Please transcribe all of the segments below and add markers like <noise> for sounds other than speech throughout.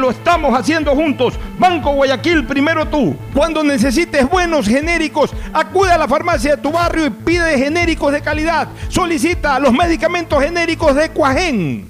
lo estamos haciendo juntos. Banco Guayaquil, primero tú. Cuando necesites buenos genéricos, acude a la farmacia de tu barrio y pide genéricos de calidad. Solicita los medicamentos genéricos de Cuajén.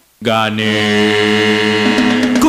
Gane.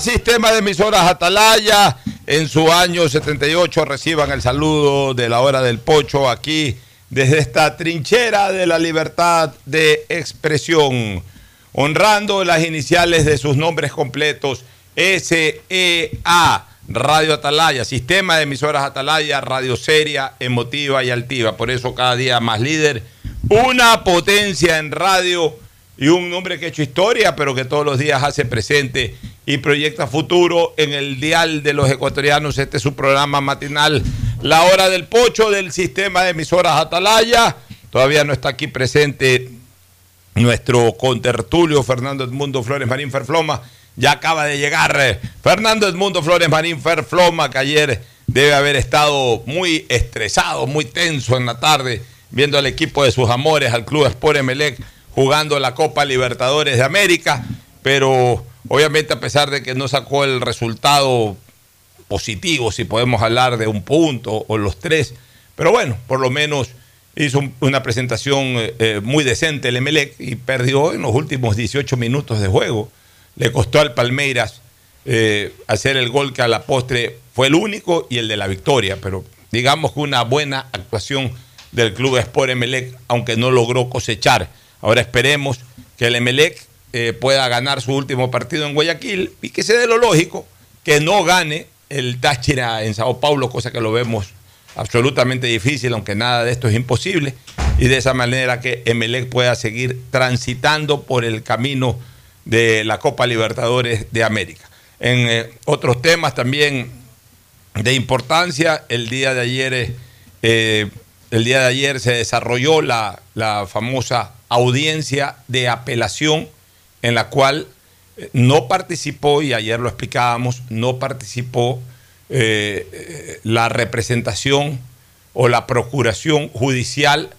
sistema de emisoras Atalaya. En su año 78 reciban el saludo de la hora del pocho aquí desde esta trinchera de la libertad de expresión, honrando las iniciales de sus nombres completos, SEA, Radio Atalaya, sistema de emisoras Atalaya, radio seria, emotiva y altiva. Por eso cada día más líder, una potencia en radio y un hombre que ha hecho historia, pero que todos los días hace presente y proyecta futuro en el dial de los ecuatorianos. Este es su programa matinal, La Hora del Pocho del sistema de emisoras Atalaya. Todavía no está aquí presente nuestro contertulio Fernando Edmundo Flores Marín Ferfloma. Ya acaba de llegar eh, Fernando Edmundo Flores Marín Ferfloma, que ayer debe haber estado muy estresado, muy tenso en la tarde, viendo al equipo de sus amores, al Club Sport Emelec, jugando la Copa Libertadores de América, pero obviamente a pesar de que no sacó el resultado positivo, si podemos hablar de un punto o los tres, pero bueno, por lo menos hizo un- una presentación eh, eh, muy decente el Emelec y perdió en los últimos 18 minutos de juego. Le costó al Palmeiras eh, hacer el gol que a la postre fue el único y el de la victoria, pero digamos que una buena actuación del club Sport Emelec, aunque no logró cosechar. Ahora esperemos que el Emelec eh, pueda ganar su último partido en Guayaquil y que se dé lo lógico, que no gane el Táchira en Sao Paulo, cosa que lo vemos absolutamente difícil, aunque nada de esto es imposible, y de esa manera que Emelec pueda seguir transitando por el camino de la Copa Libertadores de América. En eh, otros temas también de importancia, el día de ayer, eh, el día de ayer se desarrolló la, la famosa audiencia de apelación en la cual eh, no participó, y ayer lo explicábamos, no participó eh, eh, la representación o la procuración judicial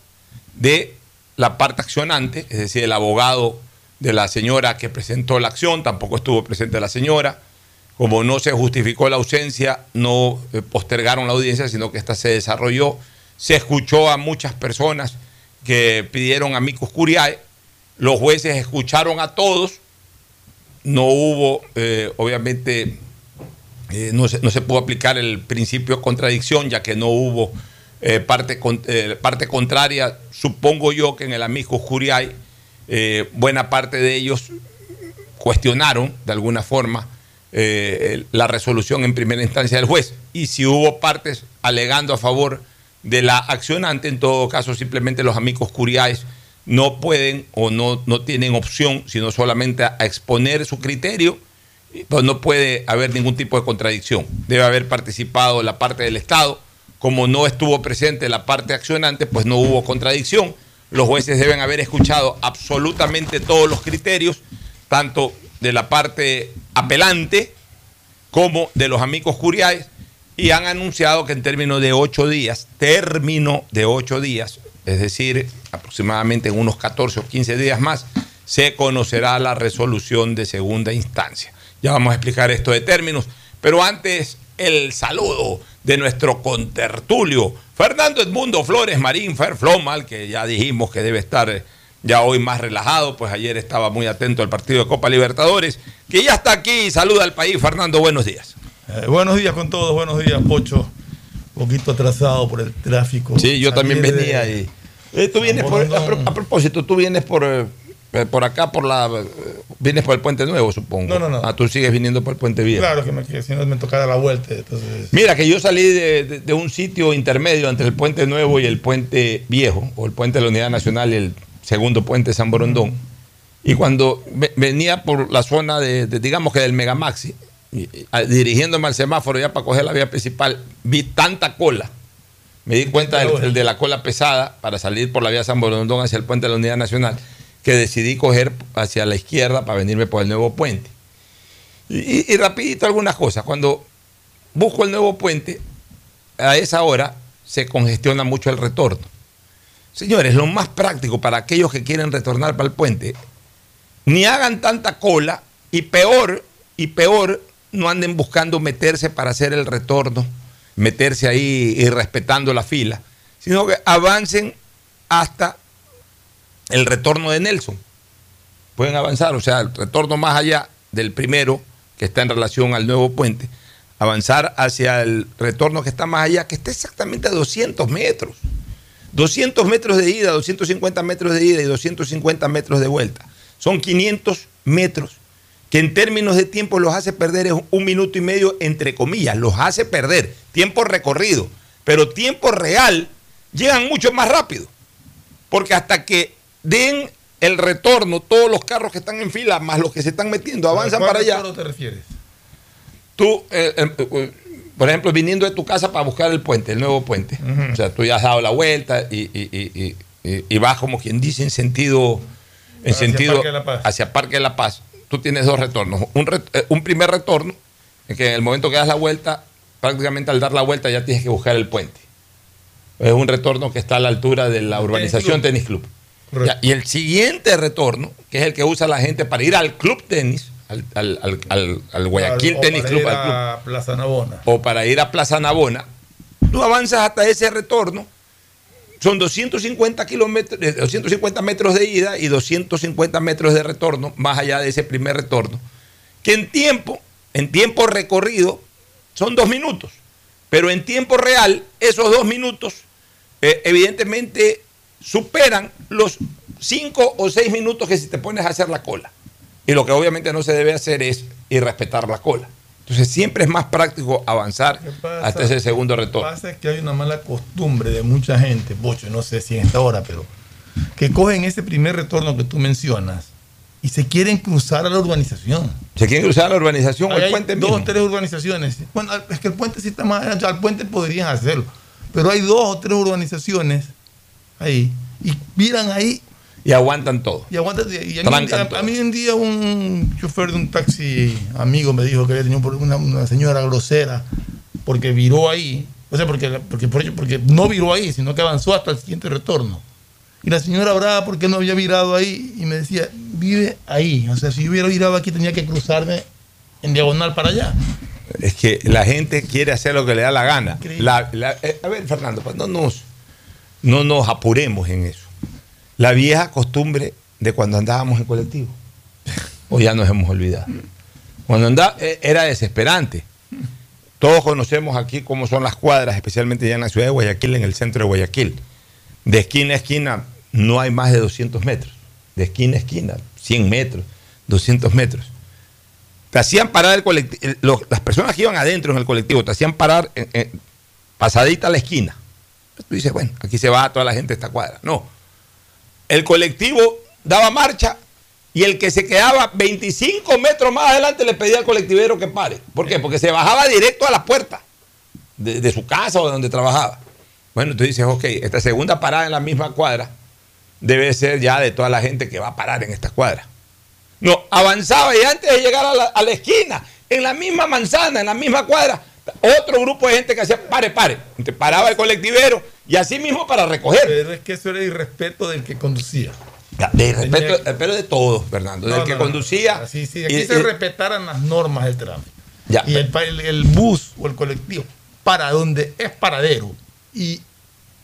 de la parte accionante, es decir, el abogado de la señora que presentó la acción, tampoco estuvo presente la señora. Como no se justificó la ausencia, no postergaron la audiencia, sino que esta se desarrolló. Se escuchó a muchas personas que pidieron amicus curiae. Los jueces escucharon a todos. No hubo, eh, obviamente, eh, no, se, no se pudo aplicar el principio de contradicción, ya que no hubo eh, parte, parte contraria. Supongo yo que en el amicus curiae eh, buena parte de ellos cuestionaron de alguna forma la resolución en primera instancia del juez. Y si hubo partes alegando a favor de la accionante, en todo caso simplemente los amigos curiaes no pueden o no, no tienen opción, sino solamente a, exponer su criterio, pues no puede haber ningún tipo de contradicción. Debe haber participado la parte del Estado. Como no estuvo presente la parte accionante, pues no hubo contradicción. Los jueces deben haber escuchado absolutamente todos los criterios, tanto de la parte apelante como de los amigos curiaes, y han anunciado que en términos de ocho días, término de ocho días, es decir, aproximadamente en unos 14 o 15 días más, se conocerá la resolución de segunda instancia. Ya vamos a explicar esto de términos, pero antes el saludo de nuestro contertulio, Fernando Edmundo Flores Marín Ferflomal, que ya dijimos que debe estar eh, ya hoy más relajado, pues ayer estaba muy atento al partido de Copa Libertadores, que ya está aquí y saluda al país. Fernando, buenos días. Eh, buenos días con todos, buenos días, Pocho. Un poquito atrasado por el tráfico. Sí, yo también venía de- y Eh, tú vienes por, a, pro- a propósito, tú vienes por, eh, eh, por acá, por la. eh, vienes por el Puente Nuevo, supongo. No, no, no. Ah, tú sigues viniendo por el Puente Viejo. Claro que, me, que si no me tocara la vuelta. Entonces, Mira, que yo salí de, de- de un sitio intermedio entre el Puente Nuevo y el Puente Viejo, o el Puente de la Unidad Nacional y el segundo Puente San Borondón. Y cuando ve- venía por la zona de, de, digamos que del Megamaxi, dirigiéndome al semáforo ya para coger la vía principal, vi tanta cola. Me di cuenta del, de la cola pesada para salir por la vía San Borondón hacia el Puente de la Unidad Nacional, que decidí coger hacia la izquierda para venirme por el nuevo puente. Y- y rapidito algunas cosas. Cuando busco el nuevo puente, a esa hora se congestiona mucho el retorno. Señores, lo más práctico para aquellos que quieren retornar para el puente, ni hagan tanta cola y peor, y peor, no anden buscando meterse para hacer el retorno, meterse ahí y respetando la fila, sino que avancen hasta el retorno de Nelson. Pueden avanzar, o sea, el retorno más allá del primero, que está en relación al nuevo puente, avanzar hacia el retorno que está más allá, que está exactamente a 200 metros. 200 metros de ida, 250 metros de ida y 250 metros de vuelta. Son 500 metros que en términos de tiempo los hace perder es un minuto y medio, entre comillas, los hace perder. Tiempo recorrido. Pero tiempo real llegan mucho más rápido. Porque hasta que den el retorno, todos los carros que están en fila, más los que se están metiendo, avanzan ¿a para allá. retorno te refieres? Tú, eh, eh, eh, por ejemplo, viniendo de tu casa para buscar el puente, el nuevo puente. O sea, tú ya has dado la vuelta y, y- y- y- vas como quien dice en sentido, en Hacia sentido Parque hacia Parque de la Paz. Tú tienes dos retornos. Un, re- eh, un primer retorno, en que en el momento que das la vuelta, prácticamente al dar la vuelta ya tienes que buscar el puente. Es un retorno que está a la altura de la urbanización Tenis Club. Ya, y el siguiente retorno, que es el que usa la gente para ir al club tenis, al, al- al- al- al Guayaquil O Tenis para Club, ir al club, a Plaza Navona. o para ir a Plaza Navona, tú avanzas hasta ese retorno, son 250 kilómetros, eh, 250 metros de ida y 250 metros de retorno, más allá de ese primer retorno, que en tiempo, en tiempo recorrido, son dos minutos. Pero en tiempo real, esos dos minutos, eh, evidentemente, superan los cinco o seis minutos que si te pones a hacer la cola. Y lo que obviamente no se debe hacer es irrespetar la cola. Entonces siempre es más práctico avanzar pasa? hasta ese segundo Lo que retorno. pasa es que hay una mala costumbre de mucha gente, Bocho, no sé si en esta hora, pero que cogen ese primer retorno que tú mencionas y se quieren cruzar a la urbanización. Se quieren cruzar la urbanización o el hay puente dos o tres urbanizaciones. Bueno, es que el puente sí está más ancho, al puente podrían hacerlo. Pero hay dos o tres urbanizaciones ahí. Y miran ahí Y aguantan todo. y aguantan. Y a, mí, a- a mí un día un chofer de un taxi amigo me dijo que había tenido una, una señora grosera porque viró ahí. O sea, porque, porque, porque, porque no viró ahí, sino que avanzó hasta el siguiente retorno. Y la señora brava porque no había virado ahí y me decía, vive ahí. O sea, si yo hubiera virado aquí tenía que cruzarme en diagonal para allá. Es que la gente quiere hacer lo que le da la gana. La- la- eh, a ver, Fernando, pues no nos, no nos apuremos en eso. La vieja costumbre de cuando andábamos en colectivo. O ya nos hemos olvidado. Cuando andaba, eh, era desesperante. Todos conocemos aquí cómo son las cuadras, especialmente ya en la ciudad de Guayaquil, en el centro de Guayaquil. De esquina a esquina no hay más de 200 metros. De esquina a esquina, 100 metros, 200 metros. Te hacían parar el colectivo, las personas que iban adentro en el colectivo, te hacían parar en- en- pasadita a la esquina. Tú dices, bueno, aquí se va toda la gente de esta cuadra. No. El colectivo daba marcha y el que se quedaba 25 metros más adelante le pedía al colectivero que pare. ¿Por qué? Porque se bajaba directo a la puerta de, su casa o de donde trabajaba. Bueno, tú dices, ok, esta segunda parada en la misma cuadra debe ser ya de toda la gente que va a parar en esta cuadra. No, avanzaba y antes de llegar a la esquina, en la misma manzana, en la misma cuadra, otro grupo de gente que hacía pare, pare. Entonces paraba el colectivero y así mismo para recoger. Pero es que eso era irrespeto del que conducía. De respeto, pero de todos, Fernando. No, del que no, no. conducía. Sí, aquí y- se y- respetaran las normas del tránsito. Ya. Y el, pa- el- el bus o el colectivo para donde es paradero y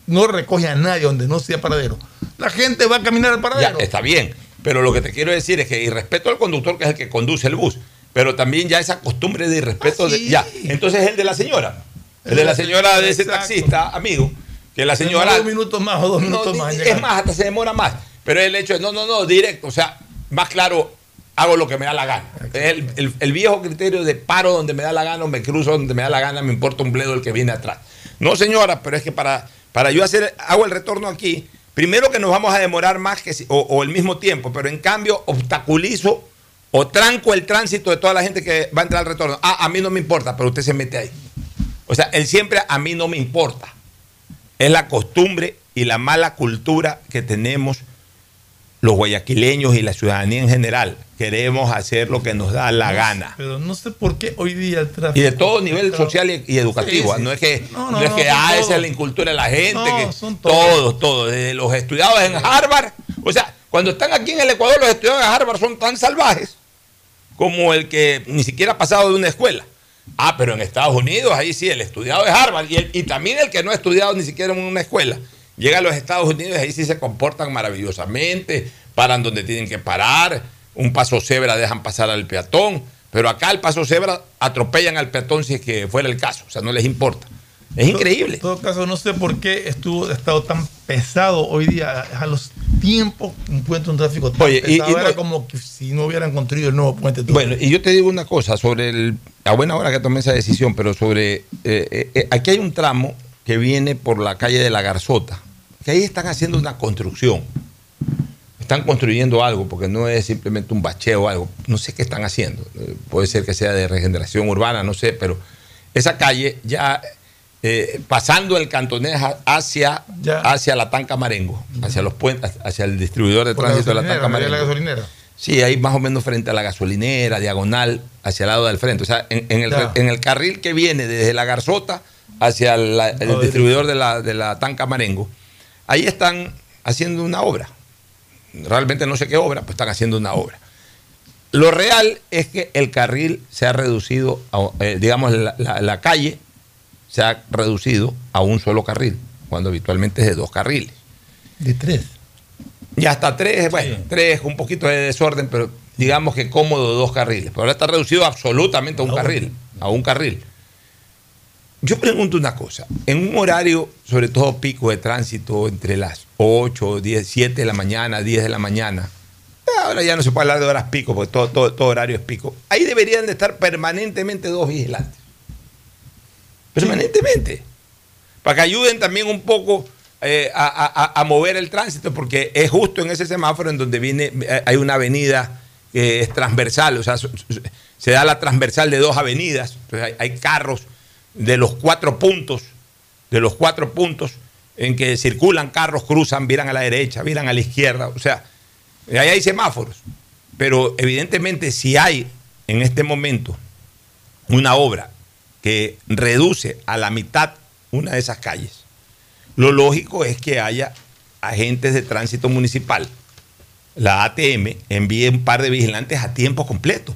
no recoge a nadie donde no sea paradero. La gente va a caminar al Ya, paradero. está bien. Pero lo que te quiero decir es que irrespeto al conductor, que es el que conduce el bus, pero también ya esa costumbre de irrespeto de. Ya. Entonces el de la señora. El de la señora de ese Exacto. taxista, amigo, que la señora... Dos minutos más o dos minutos más. es llegar. más, hasta se demora más. Pero el hecho de, no, no, no, directo, o sea, más claro, hago lo que me da la gana. El, el- el viejo criterio de paro donde me da la gana o me cruzo donde me da la gana, me importa un bledo el que viene atrás. No, señora, pero es que para, para yo hacer, hago el retorno aquí, primero que nos vamos a demorar más que si- o, o el mismo tiempo, pero en cambio obstaculizo o tranco el tránsito de toda la gente que va a entrar al retorno. Ah, a mí no me importa, pero usted se mete ahí. O sea, él siempre a mí no me importa. Es la costumbre y la mala cultura que tenemos los guayaquileños y la ciudadanía en general. Queremos hacer lo que nos da la gana. Pero no sé por qué hoy día el tráfico. Y de todo nivel social y, y educativo. Sí, sí. No es que, No, no, no, es que ah, esa es la incultura de la gente. No, que son todos. todos, todos. Desde los estudiados en Harvard. O sea, cuando están aquí en el Ecuador, los estudiados en Harvard son tan salvajes como el que ni siquiera ha pasado de una escuela. Ah, pero en Estados Unidos, ahí sí, el estudiado de Harvard y, el- y también el que no ha estudiado ni siquiera en una escuela. Llega a los Estados Unidos y ahí sí se comportan maravillosamente, paran donde tienen que parar, un paso cebra dejan pasar al peatón, pero acá el paso cebra atropellan al peatón si es que fuera el caso, o sea, no les importa. Es increíble. En todo caso, no sé por qué estuvo estado tan pesado hoy día. A los tiempos encuentro un tráfico tan Oye, y- pesado. y no- Era como que si no hubieran construido el nuevo puente. Bueno, y yo te digo una cosa sobre el, a buena hora que tomé esa decisión, pero sobre, eh, eh, eh, aquí hay un tramo que viene por la calle de la Garzota, que ahí están haciendo una construcción. Están construyendo algo, porque no es simplemente un bacheo o algo. No sé qué están haciendo. Eh, puede ser que sea de regeneración urbana, no sé, pero esa calle ya eh, pasando el cantonés hacia, hacia la Tanca Marengo, hacia los puentes, hacia el distribuidor de Por la tránsito de la Tanca de la Marengo. gasolinera. Sí, ahí más o menos frente a la gasolinera, diagonal, hacia el lado del frente. O sea, en, en el, en el carril que viene desde la Garzota hacia la- el distribuidor de la, de la Tanca Marengo, ahí están haciendo una obra. Realmente no sé qué obra, pues están haciendo una obra. Lo real es que el carril se ha reducido, a- eh, digamos, la, la- la calle se ha reducido a un solo carril, cuando habitualmente es de dos carriles. De tres. Y hasta tres, bueno, tres, un poquito de desorden, pero digamos que cómodo dos carriles. Pero ahora está reducido absolutamente a un carril, a un carril. Yo pregunto una cosa, en un horario, sobre todo pico de tránsito, entre las 8, 10, 7 de la mañana, 10 de la mañana, eh, ahora ya no se puede hablar de horas pico, porque todo, todo, todo horario es pico, ahí deberían de estar permanentemente dos vigilantes. Permanentemente. Para que ayuden también un poco eh, a, mover el tránsito, porque es justo en ese semáforo en donde viene, eh, hay una avenida que es transversal, o sea, se da la transversal de dos avenidas, hay, carros de los cuatro puntos, de los cuatro puntos en que circulan carros, cruzan, viran a la derecha, viran a la izquierda, o sea, ahí hay semáforos, pero evidentemente si hay en este momento una obra que reduce a la mitad una de esas calles, lo lógico es que haya agentes de tránsito municipal, la ATM, envíe un par de vigilantes a tiempo completo,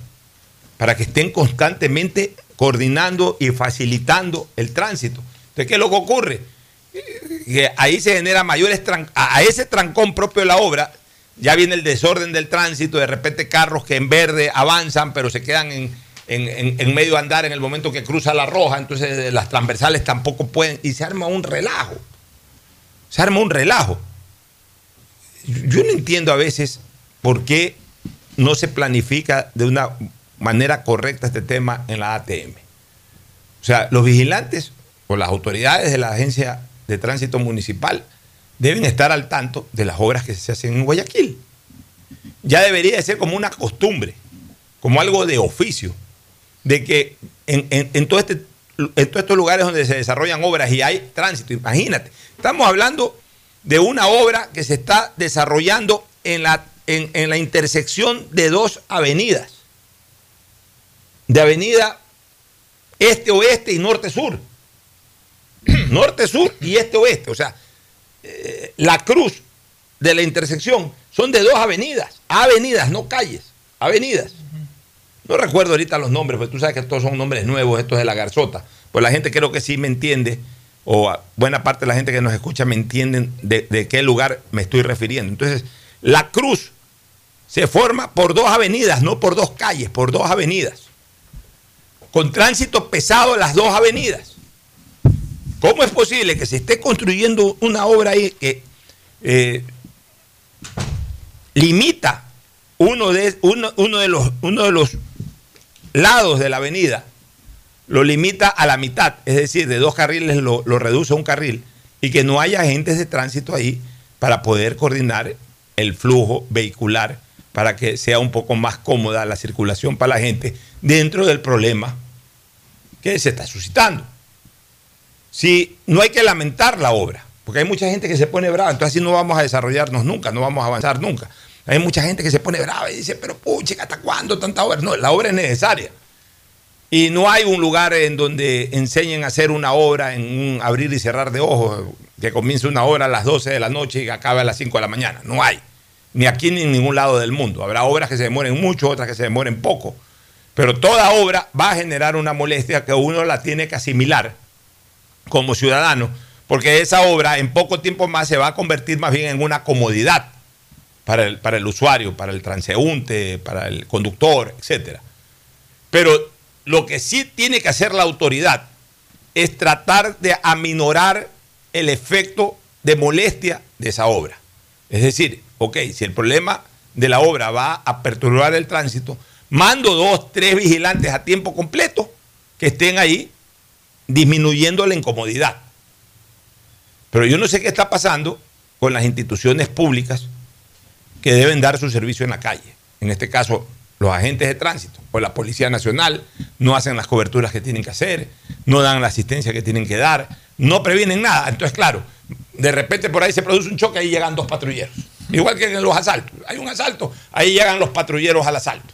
para que estén constantemente coordinando y facilitando el tránsito. Entonces, ¿qué es lo que ocurre? Que ahí se genera mayores a ese trancón propio de la obra, ya viene el desorden del tránsito, de repente carros que en verde avanzan, pero se quedan en, en- medio andar en el momento que cruza la roja, entonces eh, las transversales tampoco pueden, y se arma un relajo. Se arma un relajo. Yo no entiendo a veces por qué no se planifica de una manera correcta este tema en la ATM. O sea, los vigilantes o las autoridades de la Agencia de Tránsito Municipal deben estar al tanto de las obras que se hacen en Guayaquil. Ya debería de ser como una costumbre, como algo de oficio, de que en, en- todo este, en todos estos lugares donde se desarrollan obras y hay tránsito, imagínate, estamos hablando de una obra que se está desarrollando en la, en, en la intersección de dos avenidas, de avenida este-oeste y norte-sur, <clears throat> norte-sur y este-oeste, o sea, eh, la cruz de la intersección son de dos avenidas, avenidas, no calles, avenidas. No recuerdo ahorita los nombres, pero tú sabes que estos son nombres nuevos, estos de la garzota. Pues la gente creo que sí me entiende, o buena parte de la gente que nos escucha me entienden de, qué lugar me estoy refiriendo. Entonces, la cruz se forma por dos avenidas, no por dos calles, por dos avenidas. Con tránsito pesado las dos avenidas. ¿Cómo es posible que se esté construyendo una obra ahí que eh, limita uno de, uno de los, uno de los lados de la avenida? Lo limita a la mitad, es decir, de dos carriles lo, lo reduce a un carril y que no haya agentes de tránsito ahí para poder coordinar el flujo vehicular para que sea un poco más cómoda la circulación para la gente dentro del problema que se está suscitando. Si no hay que lamentar la obra, porque hay mucha gente que se pone brava, entonces así no vamos a desarrollarnos nunca, no vamos a avanzar nunca. Hay mucha gente que se pone brava y dice, pero pucha, ¿hasta cuándo tanta obra? No, la obra es necesaria. Y no hay un lugar en donde enseñen a hacer una obra en un abrir y cerrar de ojos, que comience una obra a las 12 de la noche y acabe a las 5 de la mañana. No hay. Ni aquí ni en ningún lado del mundo. Habrá obras que se demoren mucho, otras que se demoren poco. Pero toda obra va a generar una molestia que uno la tiene que asimilar como ciudadano, porque esa obra en poco tiempo más se va a convertir más bien en una comodidad para el, usuario, para el transeúnte, para el conductor, etc. Pero lo que sí tiene que hacer la autoridad es tratar de aminorar el efecto de molestia de esa obra. Es decir, ok, si el problema de la obra va a perturbar el tránsito, mando dos, tres vigilantes a tiempo completo que estén ahí disminuyendo la incomodidad. Pero yo no sé qué está pasando con las instituciones públicas que deben dar su servicio en la calle. En este caso, los agentes de tránsito o la Policía Nacional no hacen las coberturas que tienen que hacer, no dan la asistencia que tienen que dar, no previenen nada. Entonces, claro, de repente por ahí se produce un choque, ahí llegan dos patrulleros. Igual que en los asaltos. Hay un asalto, ahí llegan los patrulleros al asalto.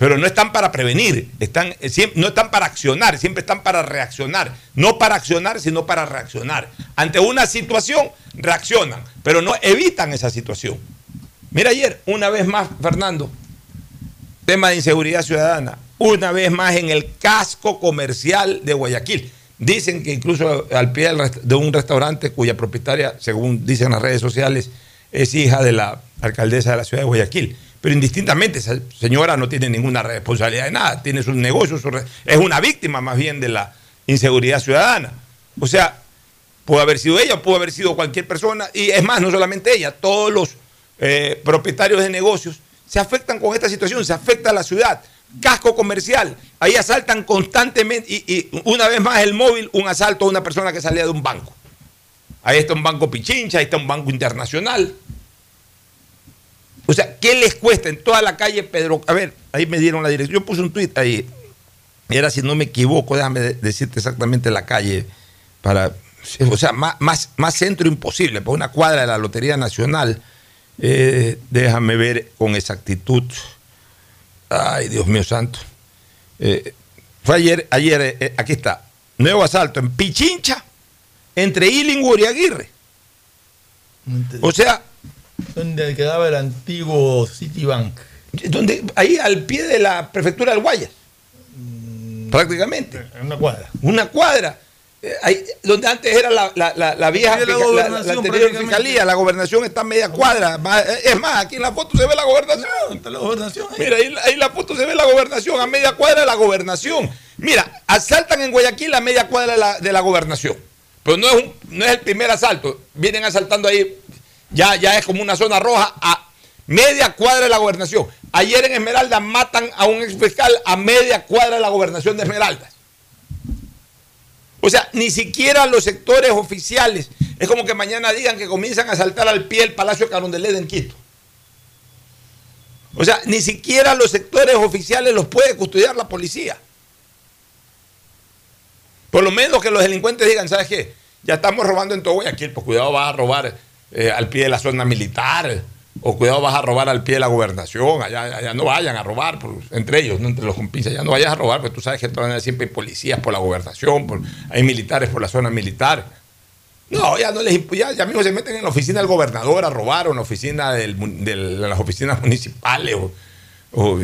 Pero no están para prevenir, están, eh, no están para accionar, siempre están para reaccionar. No para accionar, sino para reaccionar. Ante una situación, reaccionan, pero no evitan esa situación. Mira ayer, una vez más, Fernando, tema de inseguridad ciudadana, una vez más en el casco comercial de Guayaquil. Dicen que incluso al pie de un restaurante cuya propietaria, según dicen las redes sociales, es hija de la alcaldesa de la ciudad de Guayaquil. Pero indistintamente, esa señora no tiene ninguna responsabilidad de nada, tiene sus negocios, es una víctima más bien de la inseguridad ciudadana. O sea, pudo haber sido ella, pudo haber sido cualquier persona, y es más, no solamente ella, todos los eh, propietarios de negocios se afectan con esta situación, se afecta a la ciudad casco comercial. Ahí asaltan constantemente y, una vez más el móvil, un asalto a una persona que salía de un banco. Ahí está un banco Pichincha, ahí está un banco internacional. O sea, ¿qué les cuesta en toda la calle Pedro? A ver, ahí me dieron la dirección. Yo puse un tuit ahí. Y era, si no me equivoco, déjame decirte exactamente la calle. Para, o sea, más, más, más centro imposible. Por una cuadra de la Lotería Nacional. Eh, déjame ver con exactitud. Ay, Dios mío santo. Eh, fue ayer, ayer, eh, eh, aquí está. Nuevo asalto en Pichincha, entre Illingwood y Aguirre. O sea. Donde quedaba el antiguo Citibank. Donde, ahí al pie de la prefectura del Guayas. Mm, prácticamente. Una cuadra. Una cuadra. Eh, ahí, donde antes era la, la, la, la vieja la anterior fiscalía, la gobernación está a media cuadra. Más- Es más, aquí en la foto se ve la gobernación. Está la gobernación ahí. Mira, ahí, ahí la foto se ve la gobernación, a media cuadra de la gobernación. Mira, asaltan en Guayaquil a media cuadra de la, de la gobernación. Pero no es, un- no es el primer asalto. Vienen asaltando ahí, ya, ya es como una zona roja, a media cuadra de la gobernación. Ayer en Esmeralda matan a un ex fiscal a media cuadra de la gobernación de Esmeraldas. O sea, ni siquiera los sectores oficiales. Es como que mañana digan que comienzan a saltar al pie el Palacio de Carondelet en Quito. O sea, ni siquiera los sectores oficiales los puede custodiar la policía. Por lo menos que los delincuentes digan, ¿sabes qué? Ya estamos robando en todo Guayaquil, pues cuidado vas a robar eh, al pie de la zona militar, o cuidado vas a robar al pie de la gobernación, allá, allá no vayan a robar, entre ellos, no entre los compinches, ya no vayas a robar, porque tú sabes que de todas maneras siempre hay policías por la gobernación, hay militares por la zona militar. No, ya no les ya, ya mismo se meten en la oficina del gobernador a robar o en la oficina del del- de las oficinas municipales. O, o-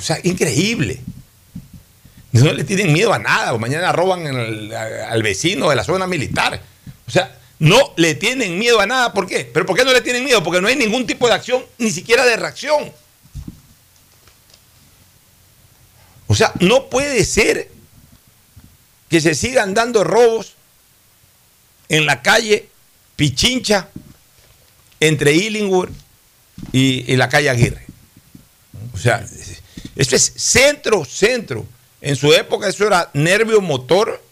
sea, increíble. No le tienen miedo a nada. O mañana roban al vecino de la zona militar. O sea, no le tienen miedo a nada. ¿Por qué? ¿Pero por qué no le tienen miedo? Porque no hay ningún tipo de acción, ni siquiera de reacción. O sea, no puede ser que se sigan dando robos en la calle Pichincha entre Illingwood y, y la calle Aguirre. O sea, eso es centro, centro. En su época eso era nervio motor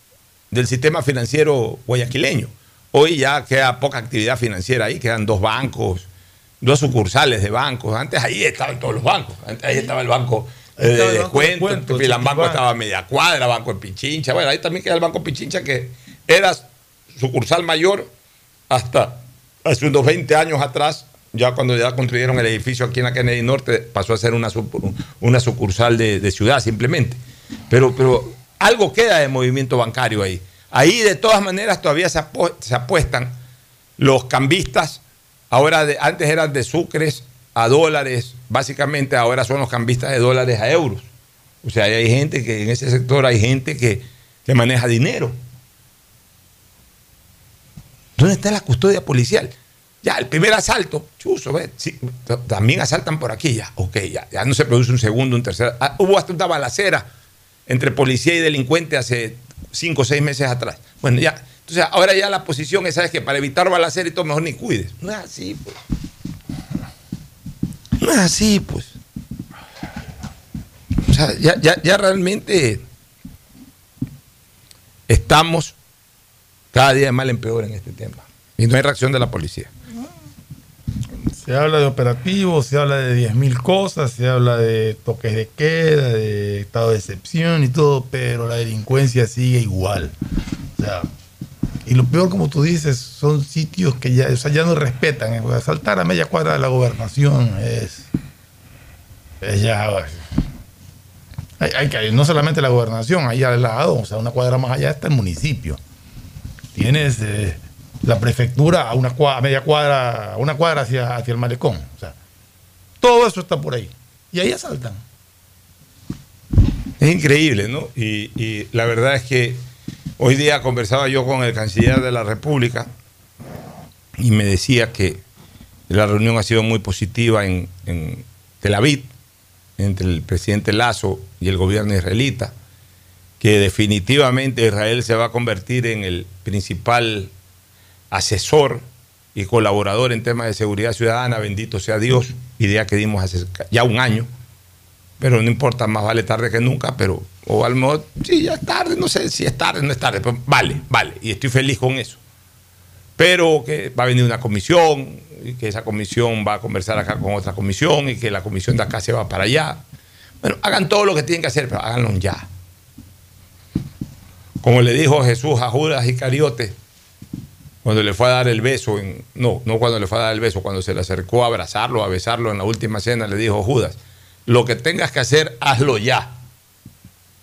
del sistema financiero guayaquileño. Hoy ya queda poca actividad financiera ahí, quedan dos bancos, dos sucursales de bancos. Antes ahí estaban todos los bancos. Antes ahí estaba el banco eh, de estaba el banco de descuento, descuento, estaba a media cuadra, Banco de Pichincha. Bueno, ahí también queda el Banco Pichincha que era sucursal mayor hasta hace unos 20 años atrás, ya cuando ya construyeron el edificio aquí en la Kennedy Norte, pasó a ser una sucursal de, de ciudad simplemente. Pero, pero algo queda de movimiento bancario ahí. Ahí de todas maneras todavía se, apu- se apuestan los cambistas, ahora de, antes eran de sucres a dólares, básicamente ahora son los cambistas de dólares a euros. O sea, hay gente que en ese sector hay gente que, que maneja dinero. ¿Dónde está la custodia policial? Ya, el primer asalto, chuzo, ve, sí, también asaltan por aquí ya. Ok, ya, ya no se produce un segundo, un tercer. Ah, hubo hasta una balacera entre policía y delincuente hace cinco o seis meses atrás. Bueno, ya. Entonces, ahora ya la posición es, ¿sabes que Para evitar balacera y todo, mejor ni cuides. No es así, pues. No es así, pues. O sea, ya, ya, ya realmente estamos cada día mal en peor en este tema. Y no hay reacción de la policía. Se habla de operativos, se habla de 10.000 cosas, se habla de toques de queda, de estado de excepción y todo, pero la delincuencia sigue igual. O sea, y lo peor, como tú dices, son sitios que ya, o sea, ya no respetan. ¿eh? Saltar a media cuadra de la gobernación es, es ya... Hay que, no solamente la gobernación, ahí al lado, o sea, una cuadra más allá está el municipio. Tienes eh, la prefectura a una cuadra, a media cuadra, a una cuadra hacia, hacia el malecón. Todo eso está por ahí. Y ahí asaltan. Es increíble, ¿no? Y, y la verdad es que hoy día conversaba yo con el canciller de la República y me decía que la reunión ha sido muy positiva en, en Tel Aviv entre el presidente Lazo y el gobierno israelita, que definitivamente Israel se va a convertir en el principal asesor y colaborador en temas de seguridad ciudadana, bendito sea Dios, idea que dimos hace ya un año, pero no importa, más vale tarde que nunca, pero, o a lo mejor, sí, ya es tarde, no sé si es tarde, no es tarde, pero vale, vale, y estoy feliz con eso. Pero que va a venir una comisión, y que esa comisión va a conversar acá con otra comisión, y que la comisión de acá se va para allá. Bueno, hagan todo lo que tienen que hacer, pero háganlo ya. Como le dijo Jesús a Judas Iscariote, cuando le fue a dar el beso, en, no, no cuando le fue a dar el beso, cuando se le acercó a abrazarlo, a besarlo en la última cena, le dijo Judas, lo que tengas que hacer, hazlo ya.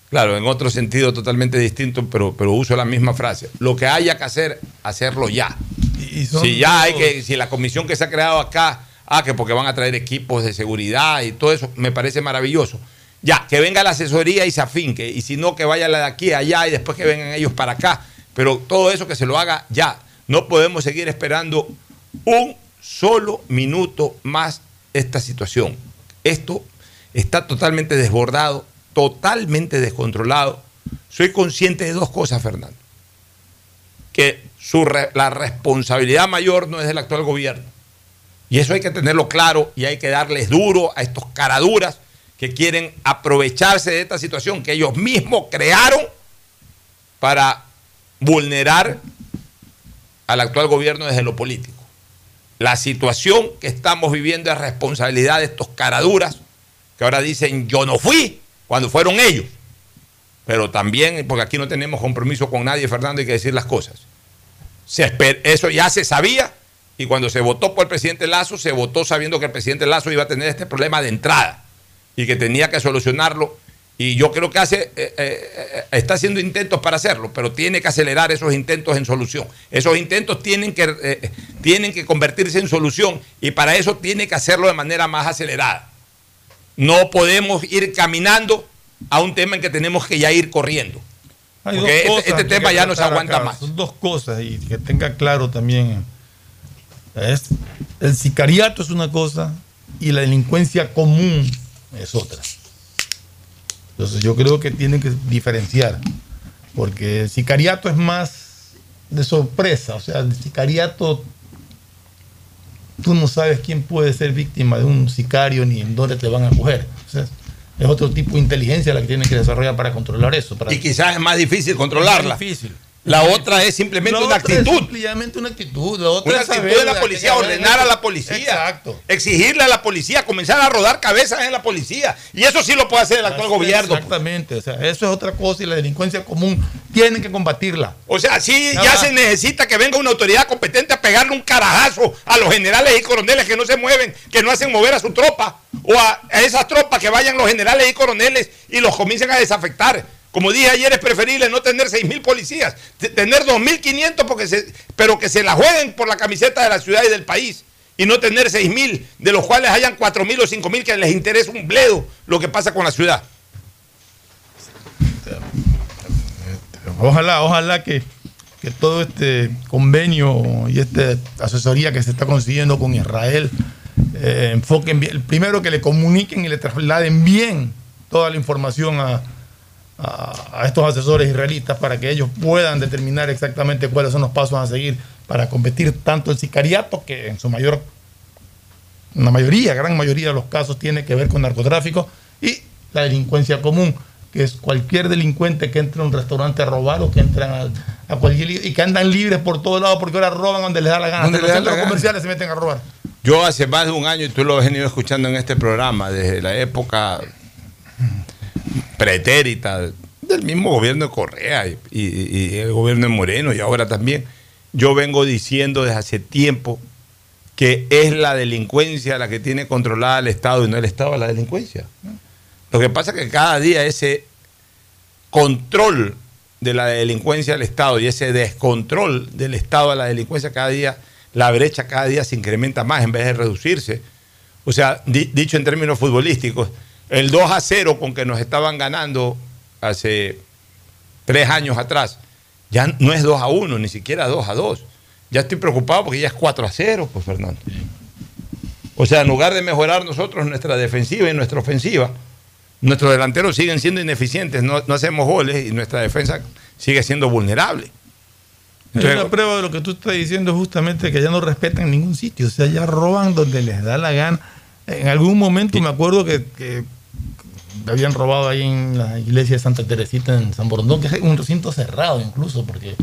Claro, en otro sentido totalmente distinto, pero, pero uso la misma frase. Lo que haya que hacer, hacerlo ya. Si ya hay que, si la comisión que se ha creado acá, ah, que porque van a traer equipos de seguridad y todo eso, me parece maravilloso. Ya, que venga la asesoría y se afinque, y si no, que vaya la de aquí a allá y después que vengan ellos para acá. Pero todo eso que se lo haga ya. No podemos seguir esperando un solo minuto más esta situación. Esto está totalmente desbordado, totalmente descontrolado. Soy consciente de dos cosas, Fernando. Que la responsabilidad mayor no es del actual gobierno. Y eso hay que tenerlo claro y hay que darles duro a estos caraduras que quieren aprovecharse de esta situación que ellos mismos crearon para vulnerar al actual gobierno desde lo político. La situación que estamos viviendo es responsabilidad de estos caraduras que ahora dicen yo no fui cuando fueron ellos. Pero también, porque aquí no tenemos compromiso con nadie, Fernando, hay que decir las cosas. Eso ya se sabía y cuando se votó por el presidente Lazo, se votó sabiendo que el presidente Lazo iba a tener este problema de entrada y que tenía que solucionarlo. Y yo creo que hace, eh, eh, eh, está haciendo intentos para hacerlo, pero tiene que acelerar esos intentos en solución. Esos intentos tienen que, eh, tienen que convertirse en solución y para eso tiene que hacerlo de manera más acelerada. No podemos ir caminando a un tema en que tenemos que ya ir corriendo. Hay Porque este- este tema ya no se aguanta acá. más. Son dos cosas y que tenga claro también. Es, el sicariato es una cosa y la delincuencia común es otra. Entonces yo creo que tienen que diferenciar. Porque el sicariato es más de sorpresa. O sea, el sicariato, tú no sabes quién puede ser víctima de un sicario ni en dónde te van a coger. O sea, es otro tipo de inteligencia la que tienen que desarrollar para controlar eso. Para Y quizás es más difícil controlarla. Es difícil. La otra es simplemente La una otra es actitud. simplemente una actitud. La otra Una es actitud de la policía, ordenar a la policía. Exacto. Exigirle a la policía, comenzar a rodar cabezas en la policía. Y eso sí lo puede hacer el actual Así gobierno. Exactamente. O sea, eso es otra cosa y la delincuencia común tienen que combatirla. O sea, sí, Ya se necesita que venga una autoridad competente a pegarle un carajazo a los generales y coroneles que no se mueven, que no hacen mover a su tropa, o a, a esas tropas que vayan los generales y coroneles y los comiencen a desafectar. Como dije ayer, es preferible no tener 6.000 policías, tener 2.500, porque pero que se la jueguen por la camiseta de la ciudad y del país, y no tener 6.000, de los cuales hayan 4.000 o 5.000 que les interesa un bledo lo que pasa con la ciudad. Ojalá, ojalá que, que todo este convenio y esta asesoría que se está consiguiendo con Israel eh, enfoquen bien, primero que le comuniquen y le trasladen bien toda la información a, a- a estos asesores israelitas para que ellos puedan determinar exactamente cuáles son los pasos a seguir para competir tanto el sicariato, que en su mayor, una mayoría, gran mayoría de los casos tiene que ver con narcotráfico, y la delincuencia común, que es cualquier delincuente que entre a un restaurante a robar o que entran a, a cualquier y que andan libres por todos lados porque ahora roban donde les da la gana. Donde Hasta los la centros comerciales se meten a robar. Yo hace más de un año, y tú lo has venido escuchando en este programa, desde la época pretérita del mismo gobierno de Correa y, el gobierno de Moreno y ahora también, yo vengo diciendo desde hace tiempo que es la delincuencia la que tiene controlada el Estado y no el Estado la delincuencia. Lo que pasa es que cada día ese control de la delincuencia del Estado y ese descontrol del Estado a la delincuencia cada día, la brecha cada día se incrementa más en vez de reducirse. O sea, di- dicho en términos futbolísticos, el 2 a 0 con que nos estaban ganando hace tres años atrás, ya no es 2 a 1, ni siquiera 2 a 2. Ya estoy preocupado porque ya es 4 a 0, pues Fernando. O sea, en lugar de mejorar nosotros nuestra defensiva y nuestra ofensiva, nuestros delanteros siguen siendo ineficientes, no, no hacemos goles y nuestra defensa sigue siendo vulnerable. Entonces- una prueba de lo que tú estás diciendo es justamente que ya no respetan ningún sitio, o sea, ya roban donde les da la gana. En algún momento me acuerdo que, que habían robado ahí en la iglesia de Santa Teresita en San Borondón, que es un recinto cerrado incluso, porque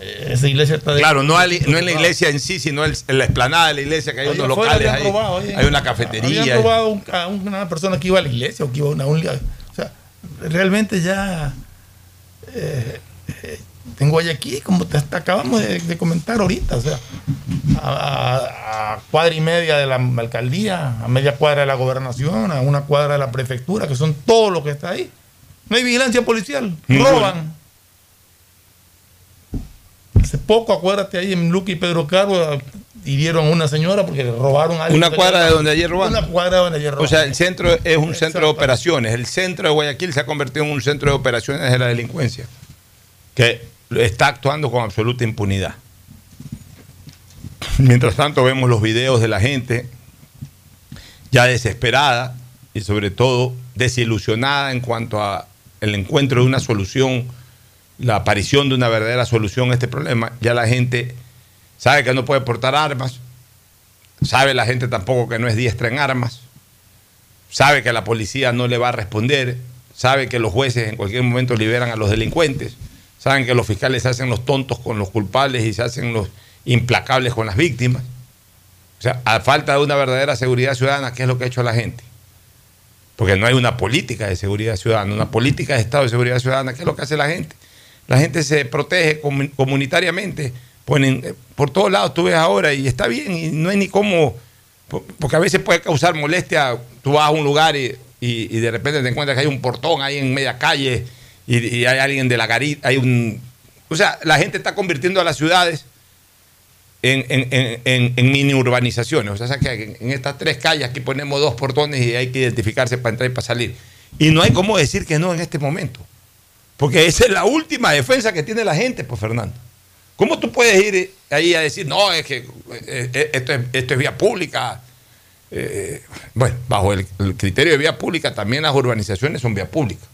eh, esa iglesia está... de- Claro, no, ali- no en la iglesia en sí, sino el- en la explanada de la iglesia, que hay unos locales, hay, robado, ahí. hay una cafetería. Habían robado un- a una persona que iba a la iglesia o que iba a una... un- o sea, realmente ya... eh, eh, en Guayaquil, como te hasta acabamos de, de comentar ahorita, o sea, a, a- a cuadra y media de la alcaldía, a media cuadra de la gobernación, a una cuadra de la prefectura, que son todo lo que está ahí. No hay vigilancia policial, Ninguna. roban. Hace poco, acuérdate, ahí en Luque y Pedro Carbo hirieron a una señora porque le robaron a alguien Una cuadra de donde ayer robaron. Una cuadra de donde ayer O robaron. sea, el centro es un centro de operaciones. El centro de Guayaquil se ha convertido en un centro de operaciones de la delincuencia, que está actuando con absoluta impunidad. Mientras tanto vemos los videos de la gente ya desesperada y sobre todo desilusionada en cuanto a el encuentro de una solución, la aparición de una verdadera solución a este problema. Ya la gente sabe que no puede portar armas, sabe la gente tampoco que no es diestra en armas, sabe que la policía no le va a responder, sabe que los jueces en cualquier momento liberan a los delincuentes, saben que los fiscales se hacen los tontos con los culpables y se hacen los implacables con las víctimas. O sea, a falta de una verdadera seguridad ciudadana, ¿qué es lo que ha hecho la gente? Porque no hay una política de seguridad ciudadana, una política de Estado de seguridad ciudadana, ¿qué es lo que hace la gente? La gente se protege comu- comunitariamente, ponen eh, por todos lados, tú ves ahora y está bien, y no hay ni cómo, po- porque a veces puede causar molestia, tú vas a un lugar y- y de repente te encuentras que hay un portón ahí en media calle y, hay alguien de la garita, hay un... O sea, la gente está convirtiendo a las ciudades en, en- en- en- mini urbanizaciones. O sea, que en, estas tres calles aquí ponemos dos portones y hay que identificarse para entrar y para salir. Y no hay cómo decir que no en este momento. Porque esa es la última defensa que tiene la gente, pues Fernando. ¿Cómo tú puedes ir ahí a decir, no, es que eh, eh, esto es, esto es vía pública? Eh, bueno, bajo el criterio de vía pública también las urbanizaciones son vía pública.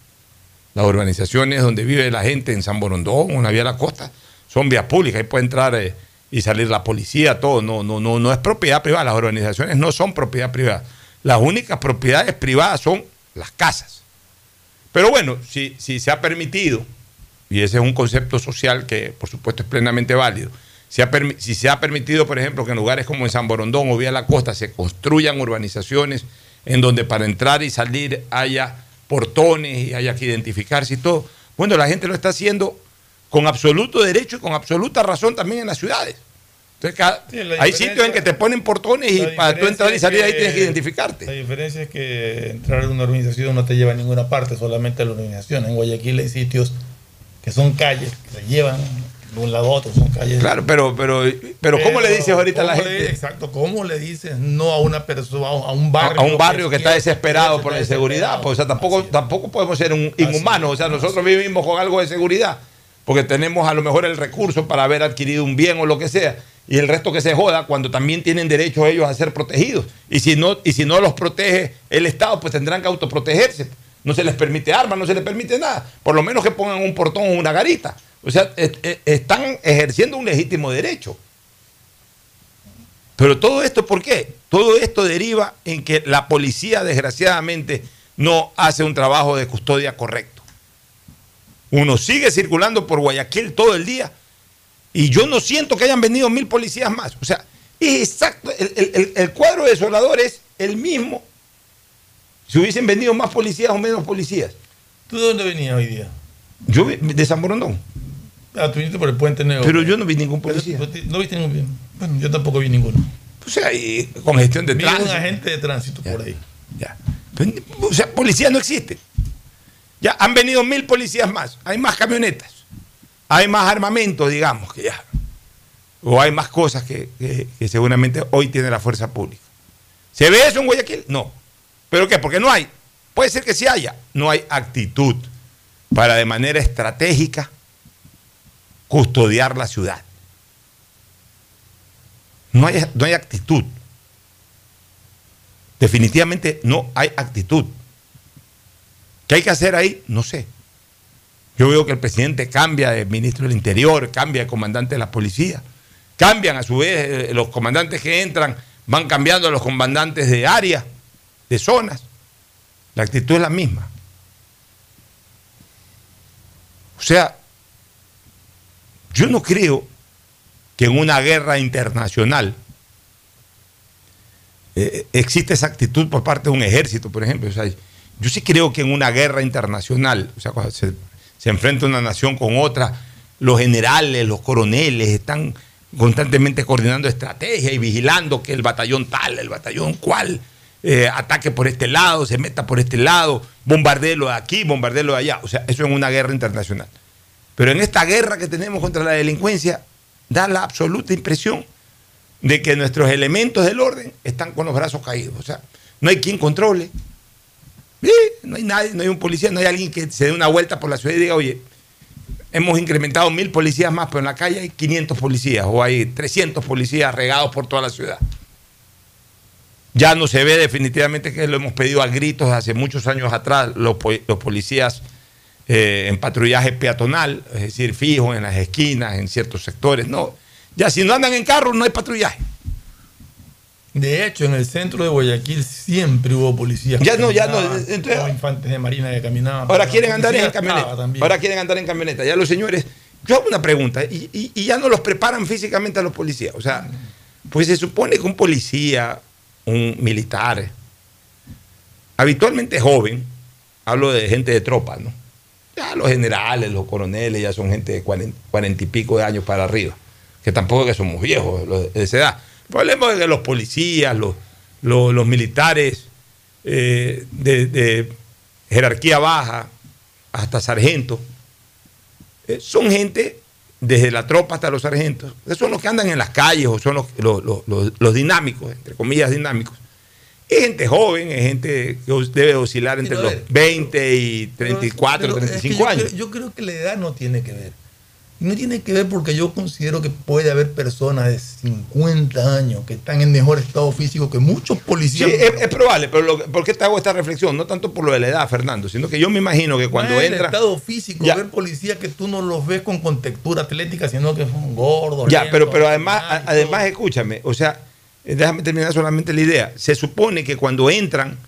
Las urbanizaciones donde vive la gente en San Borondón, una vía a la costa, son vías públicas, ahí puede entrar eh, y salir la policía, todo, no, no, no, no es propiedad privada, las urbanizaciones no son propiedad privada. Las únicas propiedades privadas son las casas. Pero bueno, si, si se ha permitido, y ese es un concepto social que por supuesto es plenamente válido, si, ha si se ha permitido, por ejemplo, que en lugares como en San Borondón o Vía la Costa se construyan urbanizaciones en donde para entrar y salir haya portones y haya que identificarse y todo, bueno, la gente lo está haciendo con absoluto derecho y con absoluta razón también en las ciudades. Entonces, cada- Sí, hay sitios en que te ponen portones y para tú entrar y salir ahí es tienes que que- identificarte. La diferencia es que entrar a una organización no te lleva a ninguna parte, solamente a la organización. En Guayaquil hay sitios que son calles, que te llevan de un lado a otro, son calles. Claro, pero, pero, pero ¿cómo le dices ahorita a la ¿cómo le- gente? exacto, ¿cómo le dices no a una persona, a un barrio? a un barrio que está desesperado por la inseguridad. Pues, o sea, tampoco, tampoco podemos ser un inhumanos. O sea, nosotros vivimos con algo de seguridad porque tenemos a lo mejor el recurso para haber adquirido un bien o lo que sea. Y el resto que se joda cuando también tienen derecho ellos a ser protegidos. Y si no, y si no los protege el Estado, pues tendrán que autoprotegerse. No se les permite armas, no se les permite nada. Por lo menos que pongan un portón o una garita. O sea, es- es- están ejerciendo un legítimo derecho. Pero todo esto, ¿por qué? Todo esto deriva en que la policía, desgraciadamente, no hace un trabajo de custodia correcto. Uno sigue circulando por Guayaquil todo el día y yo no siento que hayan venido mil policías más. O sea, es exacto, el, el- el- cuadro desolador es el mismo si hubiesen venido más policías o menos policías. ¿Tú de dónde venías hoy día? Yo de San Borondón. Ah, tú viniste por el puente negro. Pero yo no vi ningún policía. No viste ningún. Bueno, yo tampoco vi ninguno. O sea, y congestión de Vi un tránsito. agente de tránsito por ahí. Ya. Pero, O sea, policías no existen. Ya han venido mil policías más. Hay más camionetas. Hay más armamento, digamos, que ya. O hay más cosas que, que- que seguramente hoy tiene la fuerza pública. ¿Se ve eso en Guayaquil? No. ¿Pero qué? Porque no hay. Puede ser que sí haya. No hay actitud para de manera estratégica custodiar la ciudad. No hay, no hay actitud. Definitivamente no hay actitud. ¿Qué hay que hacer ahí? No sé. Yo veo que el presidente cambia de ministro del Interior, cambia de comandante de la policía. Cambian a su vez eh, los comandantes que entran, van cambiando a los comandantes de área, de zonas. La actitud es la misma. O sea, yo no creo que en una guerra internacional eh, existe esa actitud por parte de un ejército, por ejemplo. O sea, yo sí creo que en una guerra internacional, o sea, cuando se, enfrenta una nación con otra, los generales, los coroneles están constantemente coordinando estrategia y vigilando que el batallón tal, el batallón cual, eh, ataque por este lado, se meta por este lado, bombardelo de aquí, bombardelo de allá. O sea, eso en una guerra internacional. Pero en esta guerra que tenemos contra la delincuencia, da la absoluta impresión de que nuestros elementos del orden están con los brazos caídos. O sea, no hay quien controle. No hay nadie, no hay un policía, no hay alguien que se dé una vuelta por la ciudad y diga, oye, hemos incrementado mil policías más, pero en la calle hay 500 policías o hay 300 policías regados por toda la ciudad. Ya no se ve definitivamente que lo hemos pedido a gritos hace muchos años atrás, los policías eh, en patrullaje peatonal, es decir, fijos en las esquinas, en ciertos sectores. No, ya si no andan en carro no hay patrullaje. De hecho, en el centro de Guayaquil siempre hubo policías. Ya no, ya no, entonces- infantes de marina que caminaban. Ahora quieren andar en camioneta. también. Ahora quieren andar en camioneta. Ya los señores. Yo hago una pregunta. Y, y- y ya no los preparan físicamente a los policías. O sea, pues se supone que un policía, un militar, habitualmente joven, hablo de gente de tropa, ¿no? Ya los generales, los coroneles, ya son gente de cuarenta, y pico de años para arriba. Que tampoco es que somos viejos de esa edad. Pero hablemos de que los policías, los, los, militares eh, de, jerarquía baja hasta sargento, eh, son gente, desde la tropa hasta los sargentos, son los que andan en las calles o son los- los- los dinámicos, entre comillas dinámicos. Es gente joven, es gente que debe oscilar entre Pero los ver, 20 y 34, Pero es que 35 yo años. creo- yo creo que la edad no tiene que ver. No tiene que ver porque yo considero que puede haber personas de 50 años que están en mejor estado físico que muchos policías. Sí, es, es probable, pero lo que- ¿por qué te hago esta reflexión? No tanto por lo de la edad, Fernando, sino que yo me imagino que cuando no es el entra. estado físico, Ya. ver policías que tú no los ves con contextura atlética, sino que son gordos. Ya, pero, lentos, pero además, a- además, escúchame, o sea, eh, déjame terminar solamente la idea. Se supone que cuando entran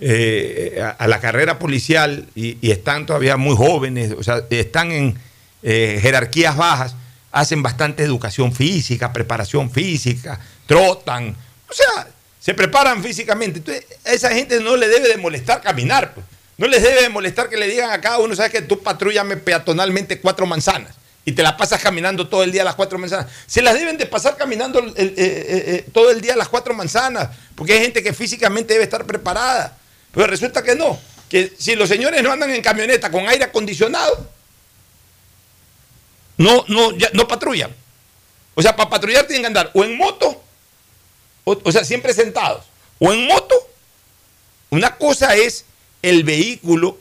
eh, a, la carrera policial y, y están todavía muy jóvenes, o sea, están en eh, jerarquías bajas, hacen bastante educación física, preparación física, trotan, o sea, se preparan físicamente. Entonces, a esa gente no le debe de molestar caminar, pues. No les debe de molestar que le digan a cada uno, sabes que tú patrullame peatonalmente cuatro manzanas y te la pasas caminando todo el día a las cuatro manzanas. Se las deben de pasar caminando eh, eh, eh, todo el día a las cuatro manzanas, porque hay gente que físicamente debe estar preparada. Pero resulta que no, que si los señores no andan en camioneta con aire acondicionado, no, no, no patrullan. O sea, para patrullar tienen que andar o en moto, o, o sea, siempre sentados, o en moto. Una cosa es el vehículo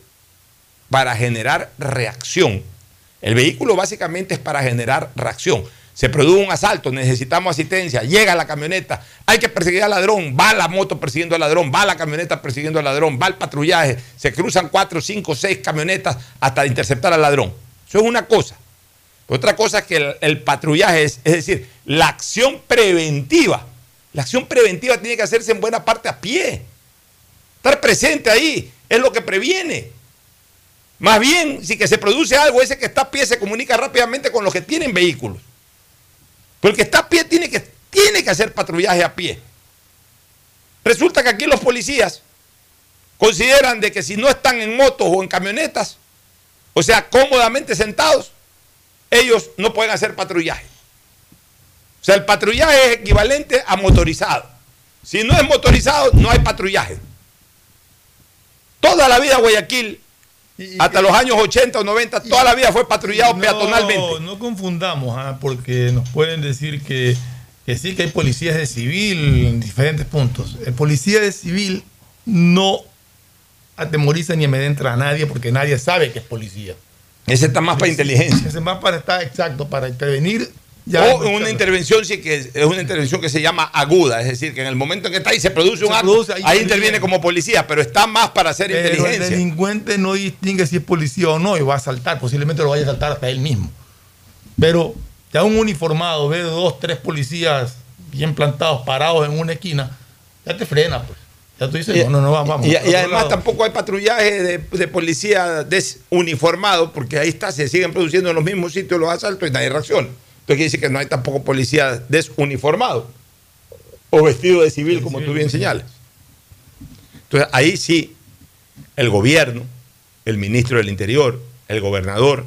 para generar reacción. El vehículo básicamente es para generar reacción. Se produce un asalto, necesitamos asistencia, llega la camioneta, hay que perseguir al ladrón, va la moto persiguiendo al ladrón, va la camioneta persiguiendo al ladrón, va el patrullaje, se cruzan cuatro, cinco, seis camionetas hasta interceptar al ladrón. Eso es una cosa. Otra cosa es que el, el patrullaje es, es decir, la acción preventiva. La acción preventiva tiene que hacerse en buena parte a pie. Estar presente ahí es lo que previene. Más bien, si que se produce algo, ese que está a pie se comunica rápidamente con los que tienen vehículos. Pero el que está a pie tiene que, tiene que hacer patrullaje a pie. Resulta que aquí los policías consideran de que si no están en motos o en camionetas, o sea, cómodamente sentados, ellos no pueden hacer patrullaje. O sea, el patrullaje es equivalente a motorizado. Si no es motorizado, no hay patrullaje. Toda la vida Guayaquil, hasta los años 80 o 90, toda la vida fue patrullado peatonalmente. No confundamos, ah, porque nos pueden decir que, que sí, que hay policías de civil en diferentes puntos. El policía de civil no atemoriza ni amedrenta a nadie porque nadie sabe que es policía. Ese está más para inteligencia. Ese más para estar exacto, para intervenir. O una intervención sí que es una intervención que se llama aguda, es decir, que en el momento en que está ahí se produce un Se acto, produce, ahí, ahí interviene como policía, pero está más para hacer Pero el inteligencia. delincuente no distingue si es policía o no y va a saltar, posiblemente lo vaya a saltar hasta él mismo. Pero ya un uniformado ve dos, tres policías bien plantados, parados en una esquina, ya te frena, pues. Ya tú dices, Y- no, no, no, vamos. Y, y además lado. tampoco hay patrullaje de, de policía desuniformado, porque ahí está, se siguen produciendo en los mismos sitios los asaltos y nadie reacciona. Entonces quiere decir que no hay tampoco policía desuniformado o vestido de civil, como tú bien señalas. Entonces ahí sí, el gobierno, el ministro del Interior, el gobernador,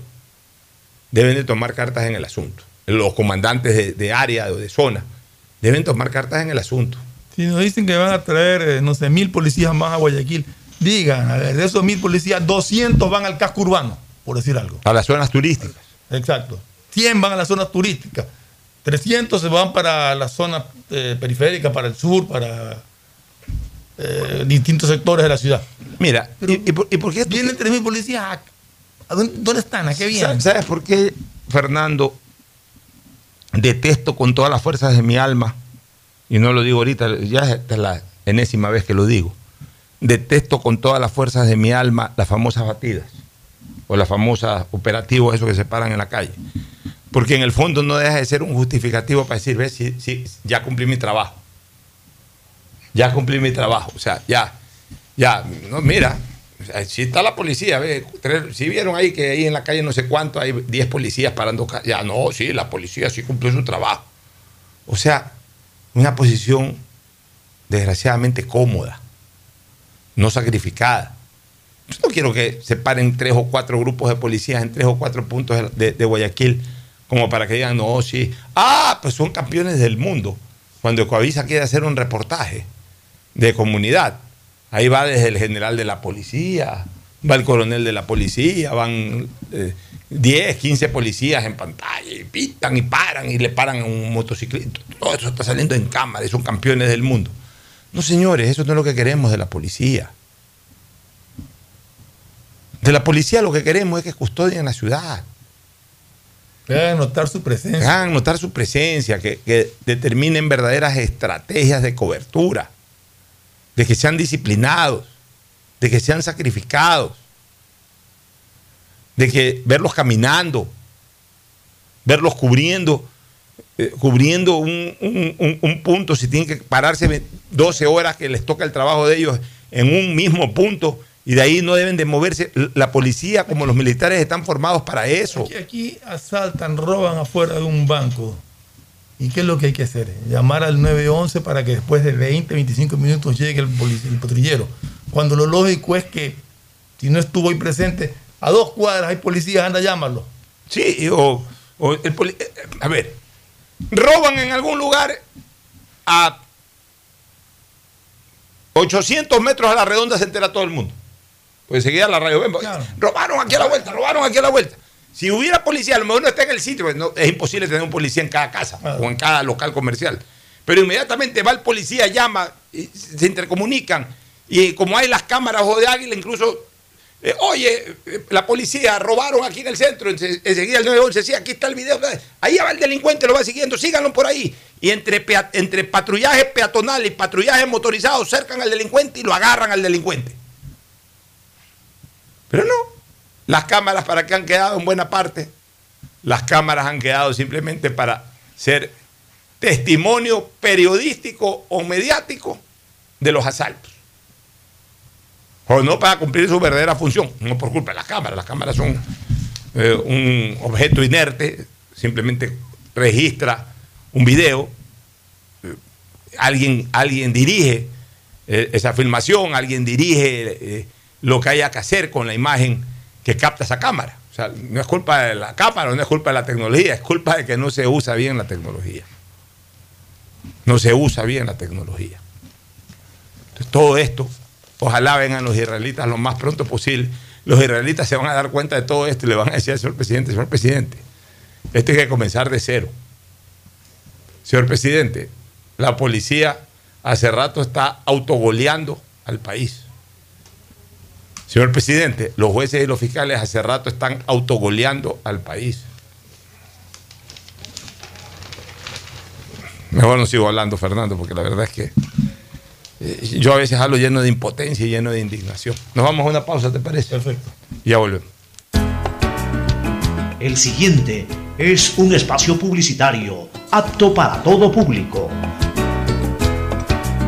deben de tomar cartas en el asunto. Los comandantes de, de área o de zona deben tomar cartas en el asunto. Si nos dicen que van a traer, eh, no sé, mil policías más a Guayaquil, digan, a ver, de esos mil policías, 200 van al casco urbano, por decir algo. A las zonas turísticas. Exacto. 100 van a las zonas turísticas. 300 se van para la zona eh, periférica, para el sur, para eh, distintos sectores de la ciudad. Mira, ¿y, y por, y por qué Vienen 3.000 policías. ¿A, a dónde, dónde están? ¿A qué vienen? ¿Sabes por qué, Fernando? Detesto con todas las fuerzas de mi alma, y no lo digo ahorita, ya esta es la enésima vez que lo digo. Detesto con todas las fuerzas de mi alma las famosas batidas, o las famosas operativos, esos que se paran en la calle. Porque en el fondo no deja de ser un justificativo para decir, ves, si, ya cumplí mi trabajo. Ya cumplí mi trabajo. O sea, ya, ya, no, mira, si está la policía, ve, si vieron ahí que ahí en la calle no sé cuánto hay 10 policías parando, ya no, sí, la policía sí cumplió su trabajo. O sea, una posición desgraciadamente cómoda, no sacrificada. Yo no quiero que se paren tres o cuatro grupos de policías en tres o cuatro puntos de Guayaquil como para que digan, no, sí, ah, pues son campeones del mundo. Cuando Ecoavisa quiere hacer un reportaje de comunidad, ahí va desde el general de la policía, va el coronel de la policía, van eh, 10, 15 policías en pantalla y pitan y paran y le paran a un motociclista. Todo eso está saliendo en cámara y son campeones del mundo. No, señores, eso no es lo que queremos de la policía. De la policía lo que queremos es que custodien la ciudad. Que hagan notar su presencia. Que hagan notar su presencia, que, que determinen verdaderas estrategias de cobertura, de que sean disciplinados, de que sean sacrificados, de que verlos caminando, verlos cubriendo, eh, cubriendo un, un- un- un punto, si tienen que pararse 12 horas que les toca el trabajo de ellos en un mismo punto y de ahí no deben de moverse. La policía como los militares están formados para eso. Aquí, aquí asaltan, roban afuera de un banco. ¿Y qué es lo que hay que hacer? Llamar al 911 para que después de 20, 25 minutos llegue el, el patrullero. Cuando lo lógico es que si no estuvo ahí presente, a dos cuadras hay policías, anda, llámalo. Sí, o, o el poli- eh, a ver, roban en algún lugar a 800 metros a la redonda se entera todo el mundo. Pues enseguida la radio, ven, robaron aquí a la vuelta, robaron aquí a la vuelta. Si hubiera policía, a lo mejor no está en el sitio, pues no, es imposible tener un policía en cada casa o en cada local comercial. Pero inmediatamente va el policía, llama, y se intercomunican. Y como hay las cámaras o de águila, incluso eh, oye, eh, la policía robaron aquí en el centro, ense- enseguida el 911, sí, aquí está el video, ahí va el delincuente, lo va siguiendo, síganlo por ahí. Y entre, entre patrullaje peatonal y patrullaje motorizado cercan al delincuente y lo agarran al delincuente. Pero no, las cámaras para qué han quedado en buena parte, las cámaras han quedado simplemente para ser testimonio periodístico o mediático de los asaltos. O no para cumplir su verdadera función, no por culpa de las cámaras. Las cámaras son eh, un objeto inerte, simplemente registra un video, eh, alguien, alguien dirige eh, esa filmación, alguien dirige lo que haya que hacer con la imagen que capta esa cámara. O sea, no es culpa de la cámara, no es culpa de la tecnología, es culpa de que no se usa bien la tecnología. No se usa bien la tecnología. Entonces, todo esto Ojalá vengan los israelitas lo más pronto posible. Los israelitas se van a dar cuenta de todo esto y le van a decir al señor presidente, señor presidente, esto hay que comenzar de cero. Señor presidente, la policía hace rato está autogoleando al país. Señor presidente, los jueces y los fiscales hace rato están autogoleando al país. Mejor no sigo hablando, Fernando, porque la verdad es que eh, yo a veces hablo lleno de impotencia y lleno de indignación. Nos vamos a una pausa, ¿te parece? Perfecto. Ya volvemos. El siguiente es un espacio publicitario apto para todo público.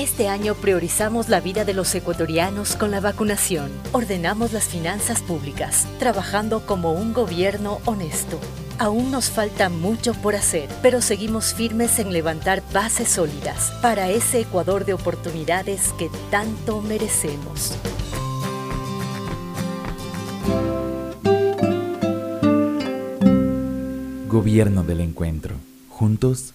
Este año priorizamos la vida de los ecuatorianos con la vacunación. Ordenamos las finanzas públicas, trabajando como un gobierno honesto. Aún nos falta mucho por hacer, pero seguimos firmes en levantar bases sólidas para ese Ecuador de oportunidades que tanto merecemos. Gobierno del Encuentro. Juntos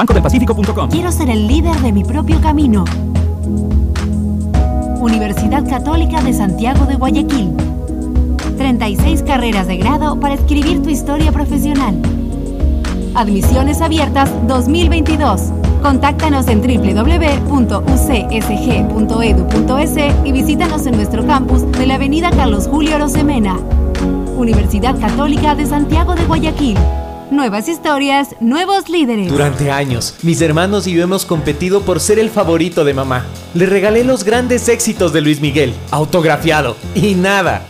www.bancodelpacifico.com. Quiero ser el líder de mi propio camino. Universidad Católica de Santiago de Guayaquil. 36 carreras de grado para escribir tu historia profesional. Admisiones abiertas 2022. Contáctanos en www.ucsg.edu.es y visítanos en nuestro campus de la Avenida Carlos Julio Rosemena. Universidad Católica de Santiago de Guayaquil. Nuevas historias, nuevos líderes. Durante años, mis hermanos y yo hemos competido por ser el favorito de mamá. Le regalé los grandes éxitos de Luis Miguel, autografiado, y nada.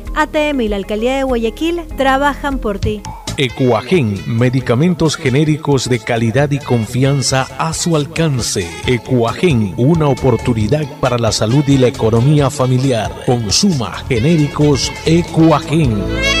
ATM y la Alcaldía de Guayaquil trabajan por ti. Ecuagen, medicamentos genéricos de calidad y confianza a su alcance. Ecuagen, una oportunidad para la salud y la economía familiar. Consuma genéricos Ecuagen.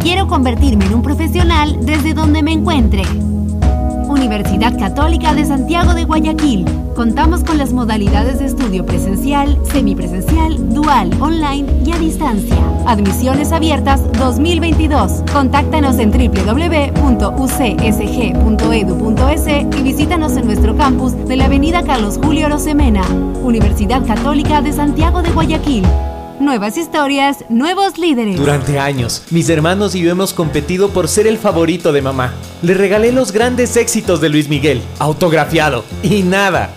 Quiero convertirme en un profesional desde donde me encuentre. Universidad Católica de Santiago de Guayaquil. Contamos con las modalidades de estudio presencial, semipresencial, dual, online y a distancia. Admisiones abiertas 2022. Contáctanos en www.ucsg.edu.es y visítanos en nuestro campus de la Avenida Carlos Julio Rosemena. Universidad Católica de Santiago de Guayaquil. Nuevas historias, nuevos líderes. Durante años, mis hermanos y yo hemos competido por ser el favorito de mamá. Le regalé los grandes éxitos de Luis Miguel, autografiado. Y nada,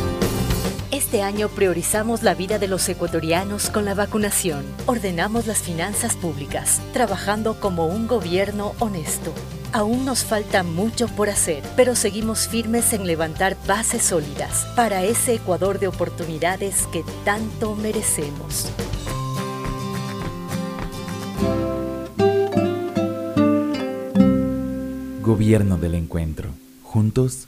Este año priorizamos la vida de los ecuatorianos con la vacunación. Ordenamos las finanzas públicas, trabajando como un gobierno honesto. Aún nos falta mucho por hacer, pero seguimos firmes en levantar bases sólidas para ese Ecuador de oportunidades que tanto merecemos. Gobierno del Encuentro. Juntos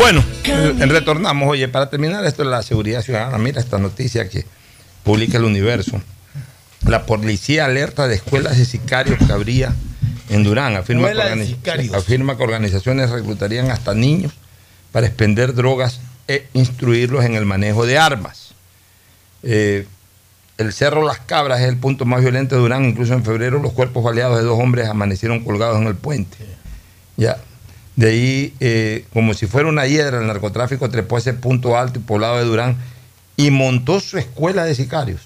Bueno, eh, retornamos. Oye, para terminar esto de la seguridad ciudadana, mira esta noticia que publica el Universo. La policía alerta de escuelas de sicarios que habría en Durán. Afirma que, afirma organizaciones reclutarían hasta niños para expender drogas e instruirlos en el manejo de armas. Eh, el Cerro Las Cabras es el punto más violento de Durán. Incluso en febrero los cuerpos baleados de dos hombres amanecieron colgados en el puente. Ya. De ahí, eh, como si fuera una hiedra, el narcotráfico trepó a ese punto alto y poblado de Durán y montó su escuela de sicarios,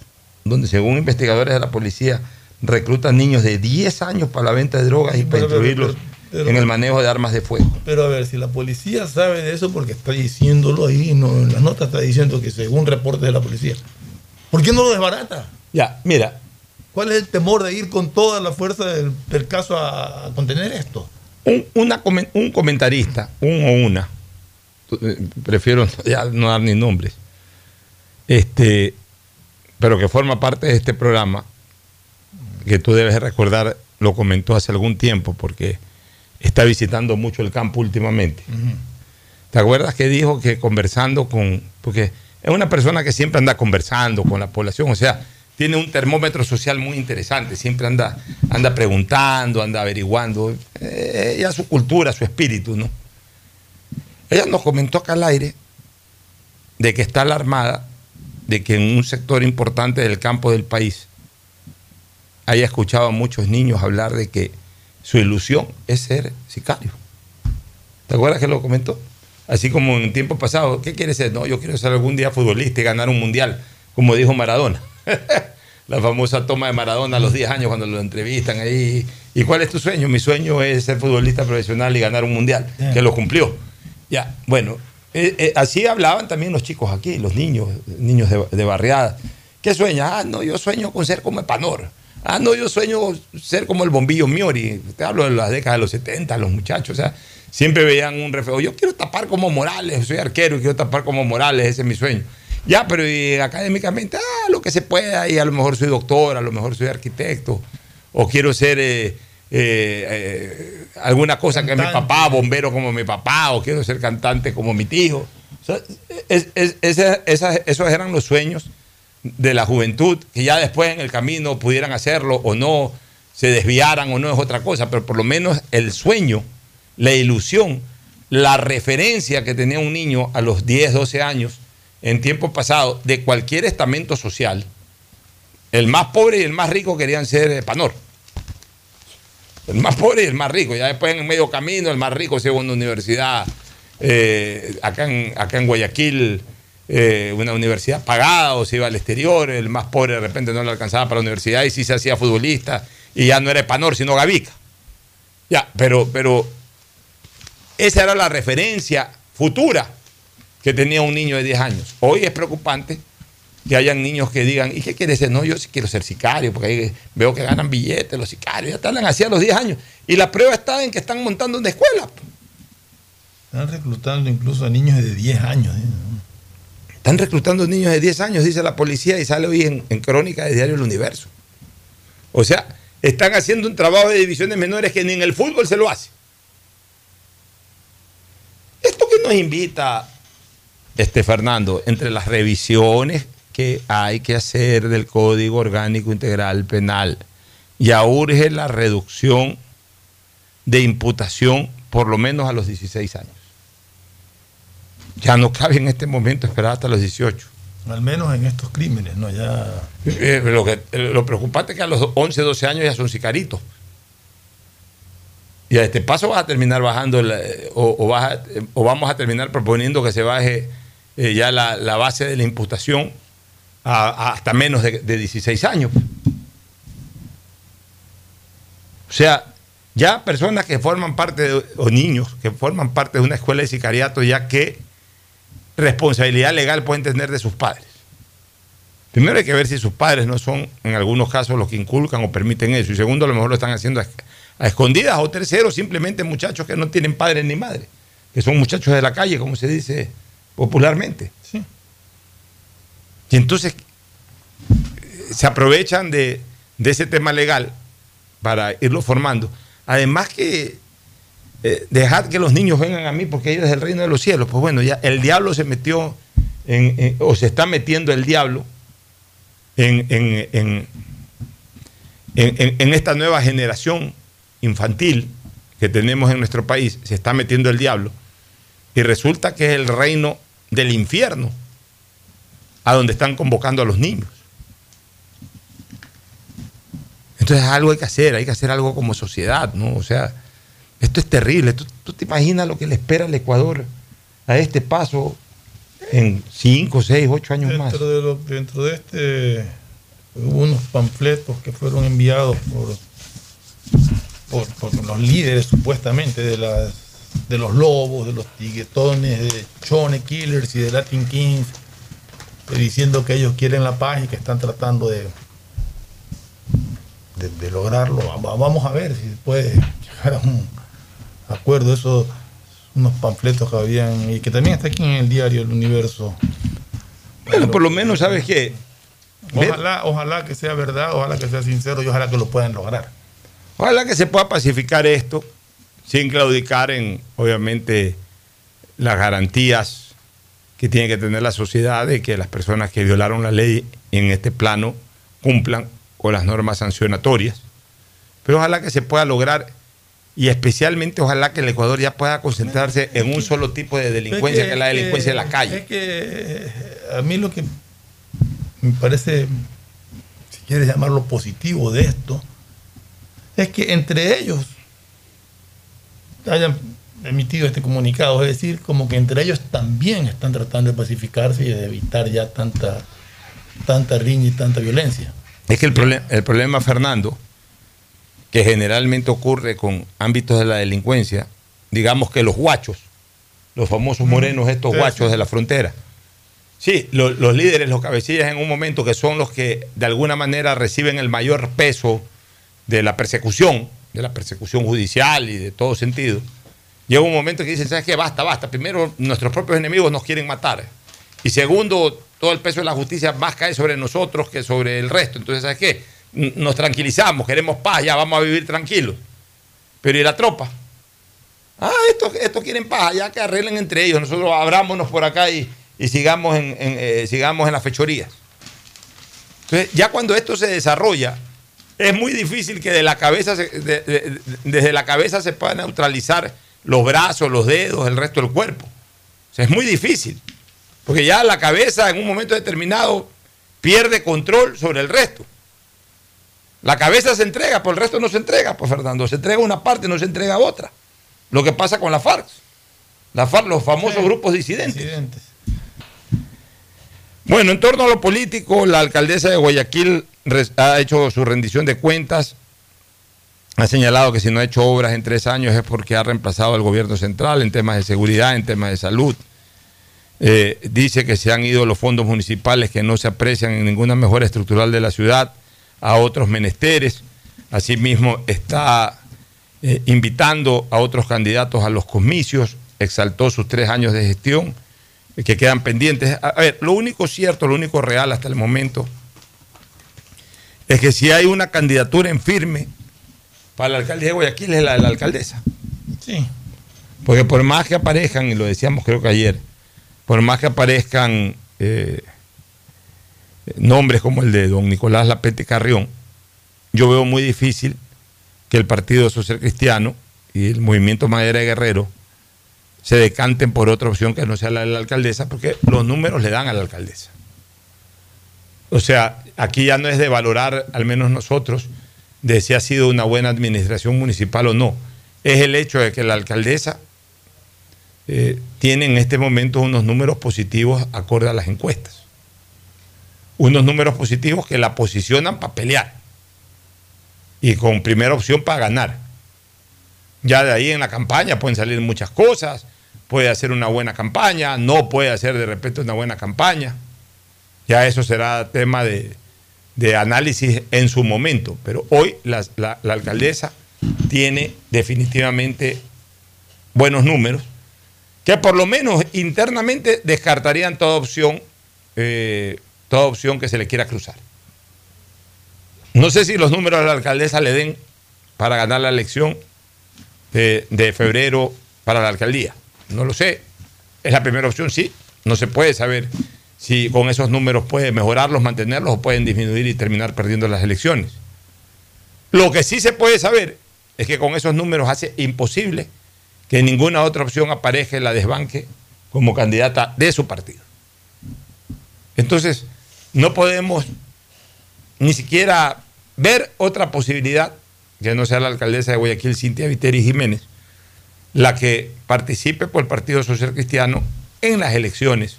donde según investigadores de la policía reclutan niños de 10 años para la venta de drogas y para instruirlos en el manejo de armas de fuego. Pero a ver, si la policía sabe de eso, porque está diciéndolo ahí, no, en las notas está diciendo que según reportes de la policía. ¿Por qué no lo desbarata? Ya, mira. ¿Cuál es el temor de ir con toda la fuerza del, del caso a, a contener esto? Un, una un comentarista, un o una, eh, prefiero <laughs> ya no dar ni nombres, este, pero que forma parte de este programa, que tú debes recordar, lo comentó hace algún tiempo, porque está visitando mucho el campo últimamente. ¿Te acuerdas que dijo que conversando con, porque es una persona que siempre anda conversando con la población, o sea, tiene un termómetro social muy interesante, siempre anda, anda preguntando, anda averiguando, eh, ella su cultura, su espíritu, ¿no? Ella nos comentó acá al aire de que está alarmada de que en un sector importante del campo del país haya escuchado a muchos niños hablar de que su ilusión es ser sicario. ¿Te acuerdas que lo comentó? Así como en tiempo pasado, ¿qué quiere ser? No, yo quiero ser algún día futbolista y ganar un mundial, como dijo Maradona. <laughs> La famosa toma de Maradona a los 10 años cuando lo entrevistan ahí. ¿Y cuál es tu sueño? Mi sueño es ser futbolista profesional y ganar un mundial, que lo cumplió. Ya, bueno, eh, eh, así hablaban también los chicos aquí, los niños, niños de, de barriada. ¿Qué sueñas? Ah, no, yo sueño con ser como Epanor. Ah, no, yo sueño ser como el bombillo Miori. Te hablo de las décadas de los 70, los muchachos. O sea, siempre veían un reflejo. Yo quiero tapar como Morales, soy arquero y quiero tapar como Morales, ese es mi sueño. Ya, pero y académicamente, ah, lo que se pueda, y a lo mejor soy doctor, a lo mejor soy arquitecto, o quiero ser eh, eh, eh, alguna cosa que mi papá, bombero como mi papá, o quiero ser cantante como mi tío. O sea, es- es- esa- esa- esos eran los sueños de la juventud, que ya después en el camino pudieran hacerlo o no, se desviaran o no es otra cosa, pero por lo menos el sueño, la ilusión, la referencia que tenía un niño a los 10, 12 años en tiempo pasado de cualquier estamento social, el más pobre y el más rico querían ser eh, Panor. El más pobre y el más rico. Ya después en medio camino, el más rico se va a una universidad eh, acá, en, Guayaquil, eh, una universidad pagada o se iba al exterior. El más pobre de repente no le alcanzaba para la universidad y sí se hacía futbolista y ya no era Epanor, sino Gavica. Ya, pero, pero esa era la referencia futura que tenía un niño de 10 años. Hoy es preocupante que hayan niños que digan, ¿y qué quieres ser? No, yo sí quiero ser sicario, porque ahí veo que ganan billetes los sicarios, ya están así a los 10 años. Y la prueba está en que están montando una escuela. Están reclutando incluso a niños de 10 años. ¿eh? Están reclutando niños de 10 años, dice la policía, y sale hoy en, en crónica de Diario El Universo. O sea, están haciendo un trabajo de divisiones menores que ni en el fútbol se lo hace. Esto que nos invita, este Fernando, entre las revisiones que hay que hacer del Código Orgánico Integral Penal, ya urge la reducción de imputación por lo menos a los 16 años. Ya no cabe en este momento esperar hasta los 18. Al menos en estos crímenes, ¿no? Ya. Eh, lo, que- lo preocupante es que a los 11, 12 años ya son sicaritos. Y a este paso vas a terminar bajando, o, o vas a- o vamos a terminar proponiendo que se baje eh, ya la, base de la imputación hasta menos de, de 16 años. O sea, ya personas que forman parte, o niños que forman parte de una escuela de sicariato, ya que responsabilidad legal pueden tener de sus padres. Primero hay que ver si sus padres no son, en algunos casos, los que inculcan o permiten eso. Y segundo, a lo mejor lo están haciendo a, a escondidas. O tercero, simplemente muchachos que no tienen padres ni madre, que son muchachos de la calle, como se dice popularmente. Y entonces eh, se aprovechan de, de ese tema legal para irlo formando. Además que eh, dejad que los niños vengan a mí porque ellos es el reino de los cielos. Pues bueno, ya el diablo se metió en, en- o se está metiendo el diablo en- en- en esta nueva generación infantil que tenemos en nuestro país. Se está metiendo el diablo y resulta que es el reino del infierno a donde están convocando a los niños. Entonces algo hay que hacer, hay que hacer algo como sociedad, ¿no? O sea, esto es terrible. ¿Tú, tú te imaginas lo que le espera al Ecuador a este paso en 5, 6, 8 años más? Dentro de, lo- dentro de este, hubo unos panfletos que fueron enviados por, por, por los líderes supuestamente de las de los lobos, de los tiguetones, de Chone Killers y de Latin Kings, eh, diciendo que ellos quieren la paz y que están tratando de, de, lograrlo. Vamos a ver si puede llegar a un acuerdo. Esos unos panfletos que habían y que también está aquí en el diario El Universo. Bueno, por lo menos sabes que Ojalá, ojalá que sea verdad, ojalá que sea sincero y ojalá que lo puedan lograr. Ojalá que se pueda pacificar esto sin claudicar en, obviamente, las garantías que tiene que tener la sociedad de que las personas que violaron la ley en este plano cumplan con las normas sancionatorias. Pero ojalá que se pueda lograr y especialmente ojalá que el Ecuador ya pueda concentrarse en un solo tipo de delincuencia, que, es la delincuencia de la calle. Es que a mí lo que me parece, si quieres llamarlo positivo de esto, es que entre ellos hayan emitido este comunicado, es decir, como que entre ellos también están tratando de pacificarse y de evitar ya tanta, tanta riña y tanta violencia. Es que el, el problema, Fernando, que generalmente ocurre con ámbitos de la delincuencia, digamos que los guachos, los famosos morenos, estos guachos de la frontera, sí, los líderes, los cabecillas en un momento que son los que de alguna manera reciben el mayor peso de la persecución, de la persecución judicial y de todo sentido, llega un momento que dicen, ¿sabes qué? Basta, basta. Primero, nuestros propios enemigos nos quieren matar. Y segundo, todo el peso de la justicia más cae sobre nosotros que sobre el resto. Entonces, ¿sabes qué? Nos tranquilizamos, queremos paz, ya vamos a vivir tranquilos. Pero ¿y la tropa? Ah, estos, quieren paz, ya que arreglen entre ellos. Nosotros abrámonos por acá y, sigamos, en, eh, sigamos en las fechorías. Entonces, ya cuando esto se desarrolla, es muy difícil que de la cabeza desde la cabeza se pueda neutralizar los brazos, los dedos, el resto del cuerpo. O sea, es muy difícil. Porque ya la cabeza en un momento determinado pierde control sobre el resto. La cabeza se entrega, pero el resto no se entrega, pues Fernando. Se entrega una parte, no se entrega otra. Lo que pasa con la FARC. La FARC, los famosos grupos disidentes. disidentes. Bueno, en torno a lo político, la alcaldesa de Guayaquil ha hecho su rendición de cuentas, ha señalado que si no ha hecho obras en tres años es porque ha reemplazado al gobierno central en temas de seguridad, en temas de salud. Eh, dice que se han ido los fondos municipales que no se aprecian en ninguna mejora estructural de la ciudad a otros menesteres. Asimismo, está eh, invitando a otros candidatos a los comicios, exaltó sus tres años de gestión que quedan pendientes. A ver, lo único cierto, lo único real hasta el momento es que si hay una candidatura en firme para la alcaldía de Guayaquil es la de la alcaldesa. Sí. Porque por más que aparezcan, y lo decíamos creo que ayer, por más que aparezcan eh, nombres como el de don Nicolás Lapete Carrión, yo veo muy difícil que el Partido Social Cristiano y el Movimiento Madera de Guerrero se decanten por otra opción que no sea la de la alcaldesa, porque los números le dan a la alcaldesa. O sea, aquí ya no es de valorar, al menos nosotros, de si ha sido una buena administración municipal o no. Es el hecho de que la alcaldesa eh, tiene en este momento unos números positivos acorde a las encuestas. Unos números positivos que la posicionan para pelear y con primera opción para ganar. Ya de ahí en la campaña pueden salir muchas cosas, puede hacer una buena campaña, no puede hacer de repente una buena campaña. Ya eso será tema de, análisis en su momento, pero hoy la, alcaldesa tiene definitivamente buenos números que por lo menos internamente descartarían toda opción, eh, toda opción que se le quiera cruzar. No sé si los números de la alcaldesa le den para ganar la elección de, de febrero para la alcaldía. No lo sé. Es la primera opción, sí. No se puede saber si con esos números puede mejorarlos, mantenerlos o pueden disminuir y terminar perdiendo las elecciones. Lo que sí se puede saber es que con esos números hace imposible que ninguna otra opción aparezca en la desbanque como candidata de su partido. Entonces, no podemos ni siquiera ver otra posibilidad que no sea la alcaldesa de Guayaquil, Cintia Viteri Jiménez, la que participe por el Partido Social Cristiano en las elecciones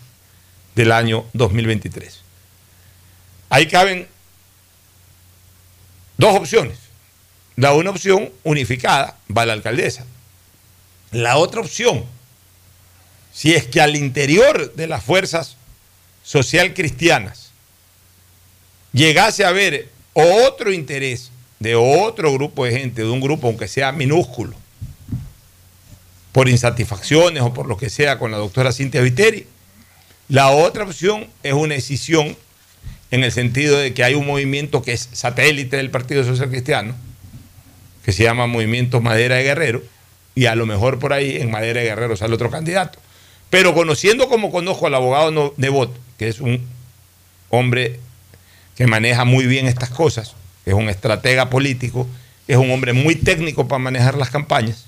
del año 2023. Ahí caben dos opciones. La una opción unificada va a la alcaldesa. La otra opción, si es que al interior de las fuerzas social cristianas llegase a haber otro interés de otro grupo de gente, de un grupo aunque sea minúsculo, por insatisfacciones o por lo que sea con la doctora Cintia Viteri, la otra opción es una decisión en el sentido de que hay un movimiento que es satélite del Partido Social Cristiano, que se llama Movimiento Madera de Guerrero, y a lo mejor por ahí en Madera de Guerrero sale otro candidato. Pero conociendo como conozco al abogado Nebot, que es un hombre que maneja muy bien estas cosas, es un estratega político, es un hombre muy técnico para manejar las campañas,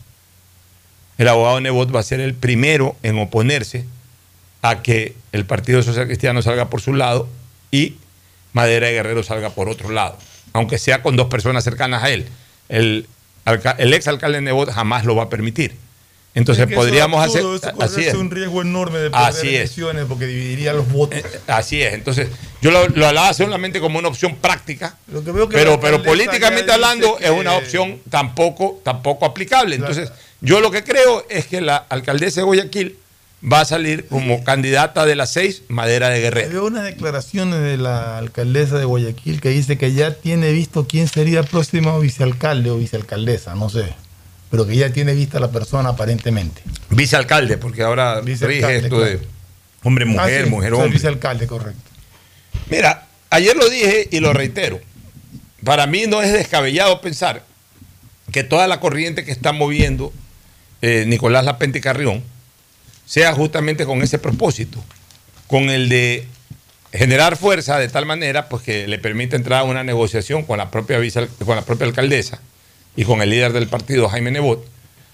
el abogado Nebot va a ser el primero en oponerse a que el Partido Social Cristiano salga por su lado y Madera de Guerrero salga por otro lado, aunque sea con dos personas cercanas a él. El, el ex alcalde Nebot jamás lo va a permitir. Entonces podríamos hacer. así es. un riesgo enorme de perder elecciones porque dividiría los votos. Eh, así es. Entonces, yo lo, hablaba solamente como una opción práctica. pero, pero políticamente hablando es una opción tampoco, tampoco aplicable. Entonces, yo lo que creo es que la alcaldesa de Guayaquil va a salir como candidata de las seis, Madera de Guerrero. Veo unas declaraciones de la alcaldesa de Guayaquil que dice que ya tiene visto quién sería el próximo vicealcalde o vicealcaldesa, no sé. Pero que ya tiene vista la persona aparentemente. Vicealcalde, porque ahora rige esto de hombre-mujer, ah, mujer-hombre. Vicealcalde, correcto. Mira, ayer lo dije y lo reitero. Para mí no es descabellado pensar que toda la corriente que está moviendo eh, Nicolás Lapente Carrión sea justamente con ese propósito, con el de generar fuerza de tal manera pues, que le permita entrar a una negociación con la propia, con la propia alcaldesa y con el líder del partido, Jaime Nebot,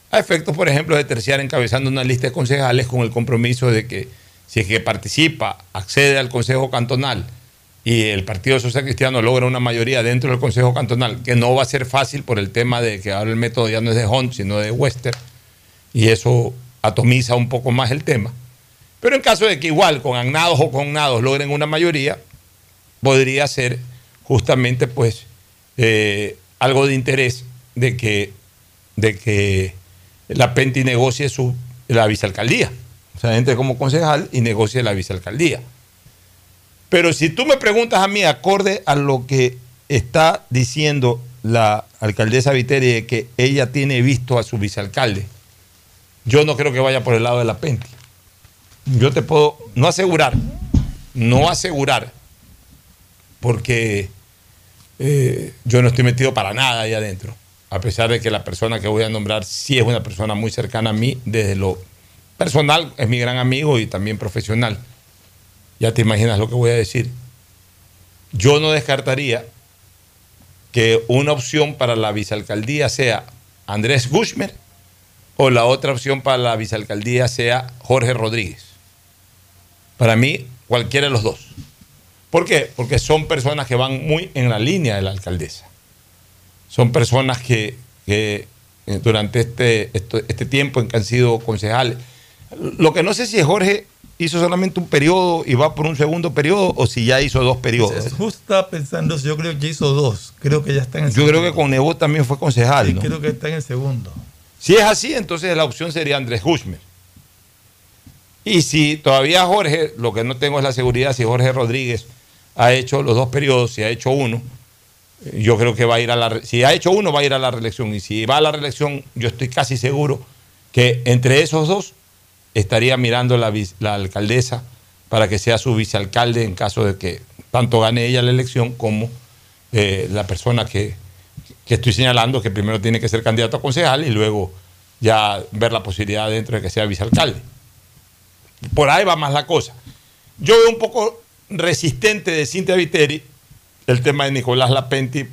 a efectos, por ejemplo, de terciar encabezando una lista de concejales con el compromiso de que si es que participa, accede al Consejo Cantonal y el Partido Social Cristiano logra una mayoría dentro del Consejo Cantonal, que no va a ser fácil por el tema de que ahora el método ya no es de Hunt, sino de Wester, y eso atomiza un poco más el tema. Pero en caso de que igual con agnados o con nados logren una mayoría, podría ser justamente pues eh, algo de interés de que, de que la Penti negocie su, la vicealcaldía. O sea, entre como concejal y negocie la vicealcaldía. Pero si tú me preguntas a mí, acorde a lo que está diciendo la alcaldesa Viteri, de que ella tiene visto a su vicealcalde, yo no creo que vaya por el lado de la Penti. Yo te puedo no asegurar, no asegurar, porque eh, yo no estoy metido para nada ahí adentro, a pesar de que la persona que voy a nombrar sí es una persona muy cercana a mí, desde lo personal, es mi gran amigo y también profesional. Ya te imaginas lo que voy a decir. Yo no descartaría que una opción para la vicealcaldía sea Andrés Gushmer o la otra opción para la vicealcaldía sea Jorge Rodríguez. Para mí, cualquiera de los dos. ¿Por qué? Porque son personas que van muy en la línea de la alcaldesa. Son personas que, eh, durante este, este tiempo en que han sido concejales. Lo que no sé si Jorge hizo solamente un periodo y va por un segundo periodo o si ya hizo dos periodos. Justo estaba pensando, yo creo que hizo dos. Creo que ya está en el Yo creo que con Nebo también fue concejal. Sí, creo que está en el segundo. Si es así, entonces la opción sería Andrés Hushmer. Y si todavía Jorge, lo que no tengo es la seguridad, si Jorge Rodríguez ha hecho los dos periodos, si ha hecho uno, yo creo que va a ir a la si ha hecho uno va a ir a la reelección y si va a la reelección yo estoy casi seguro que entre esos dos estaría mirando la, la alcaldesa para que sea su vicealcalde en caso de que tanto gane ella la elección como eh, la persona que, que estoy señalando que primero tiene que ser candidato a concejal y luego ya ver la posibilidad dentro de que sea vicealcalde. Por ahí va más la cosa. Yo veo un poco resistente de Cintia Viteri el tema de Nicolás Lapenti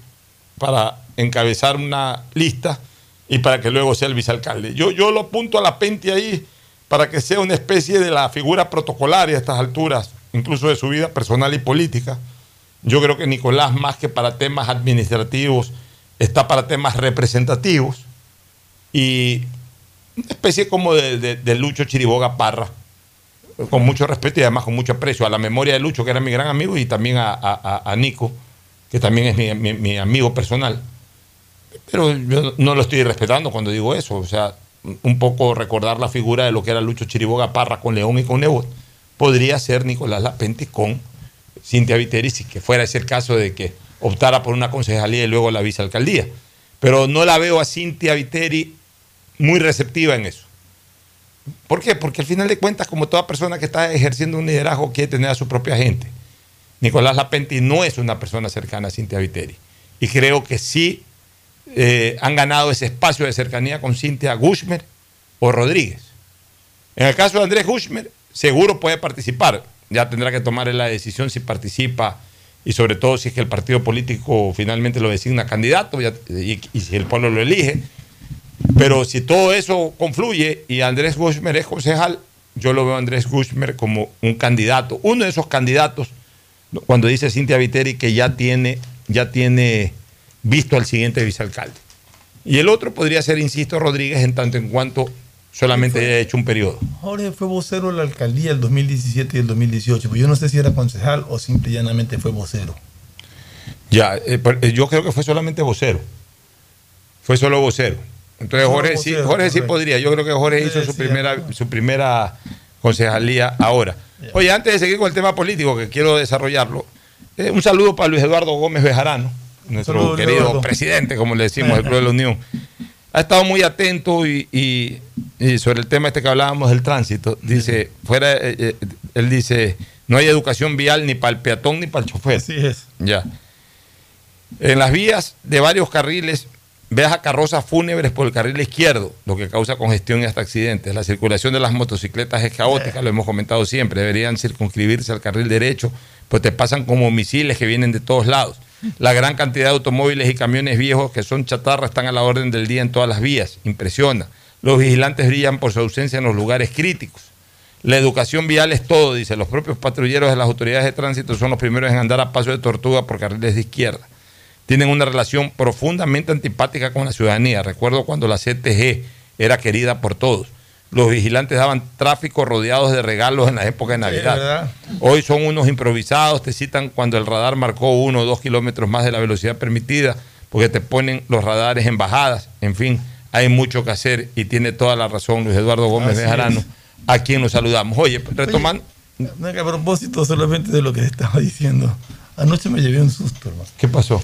para encabezar una lista y para que luego sea el vicealcalde. Yo, yo lo apunto a Lapenti ahí para que sea una especie de la figura protocolaria a estas alturas, incluso de su vida personal y política. Yo creo que Nicolás, más que para temas administrativos, está para temas representativos y una especie como de, Lucho Chiriboga Parra, con mucho respeto y además con mucho aprecio a la memoria de Lucho, que era mi gran amigo, y también a, Nico, que también es mi, mi- mi amigo personal. Pero yo no lo estoy respetando cuando digo eso. O sea, un poco recordar la figura de lo que era Lucho Chiriboga Parra con León y con Nebot. Podría ser Nicolás Lapenti con Cintia Viteri, si que fuera ese el caso de que optara por una concejalía y luego la vicealcaldía. Pero no la veo a Cintia Viteri muy receptiva en eso. ¿Por qué? Porque al final de cuentas, como toda persona que está ejerciendo un liderazgo, quiere tener a su propia gente. Nicolás Lapenti no es una persona cercana a Cintia Viteri. Y creo que sí eh, han ganado ese espacio de cercanía con Cintia Gushmer o Rodríguez. En el caso de Andrés Gushmer, seguro puede participar. Ya tendrá que tomar la decisión si participa y sobre todo si es que el partido político finalmente lo designa candidato y si el pueblo lo elige. Pero si todo eso confluye y Andrés Gushmer es concejal, yo lo veo a Andrés Gushmer como un candidato, uno de esos candidatos, cuando dice Cintia Viteri que ya tiene, ya tiene visto al siguiente vicealcalde. Y el otro podría ser, insisto, Rodríguez, en tanto en cuanto solamente haya hecho un periodo. Jorge fue vocero de la alcaldía el 2017 y el 2018. Pues yo no sé si era concejal o simple y llanamente fue vocero. Ya, eh, pero, eh, yo creo que fue solamente vocero. Fue solo vocero. Entonces Solo Jorge sí, Jorge sí podría. Yo creo que Jorge hizo su primera, su primera concejalía ahora. Oye, antes de seguir con el tema político que quiero desarrollarlo, eh, un saludo para Luis Eduardo Gómez Bejarano, nuestro Saludos, querido Eduardo. presidente, como le decimos, del Club de la Unión. <laughs> Ha estado muy atento y, y- y sobre el tema este que hablábamos del tránsito. Dice, fuera, eh, eh, él dice, no hay educación vial ni para el peatón ni para el chofer. Así es. Ya. En las vías de varios carriles, veas a carrozas fúnebres por el carril izquierdo, lo que causa congestión y hasta accidentes. La circulación de las motocicletas es caótica, lo hemos comentado siempre. Deberían circunscribirse al carril derecho, pues te pasan como misiles que vienen de todos lados. La gran cantidad de automóviles y camiones viejos que son chatarra están a la orden del día en todas las vías. Impresiona. Los vigilantes brillan por su ausencia en los lugares críticos. La educación vial es todo, dice. Los propios patrulleros de las autoridades de tránsito son los primeros en andar a paso de tortuga por carriles de izquierda. Tienen una relación profundamente antipática con la ciudadanía. Recuerdo cuando la CTG era querida por todos. Los vigilantes daban tráfico rodeados de regalos en la época de Navidad. Hoy son unos improvisados, te citan cuando el radar marcó uno o dos kilómetros más de la velocidad permitida, porque te ponen los radares en bajadas. En fin, hay mucho que hacer y tiene toda la razón Luis Eduardo Gómez Así Bejarano, es. a quien nos saludamos. Oye, retomando. Que a propósito solamente de lo que estaba diciendo. Anoche me llevé un susto, hermano. ¿Qué pasó?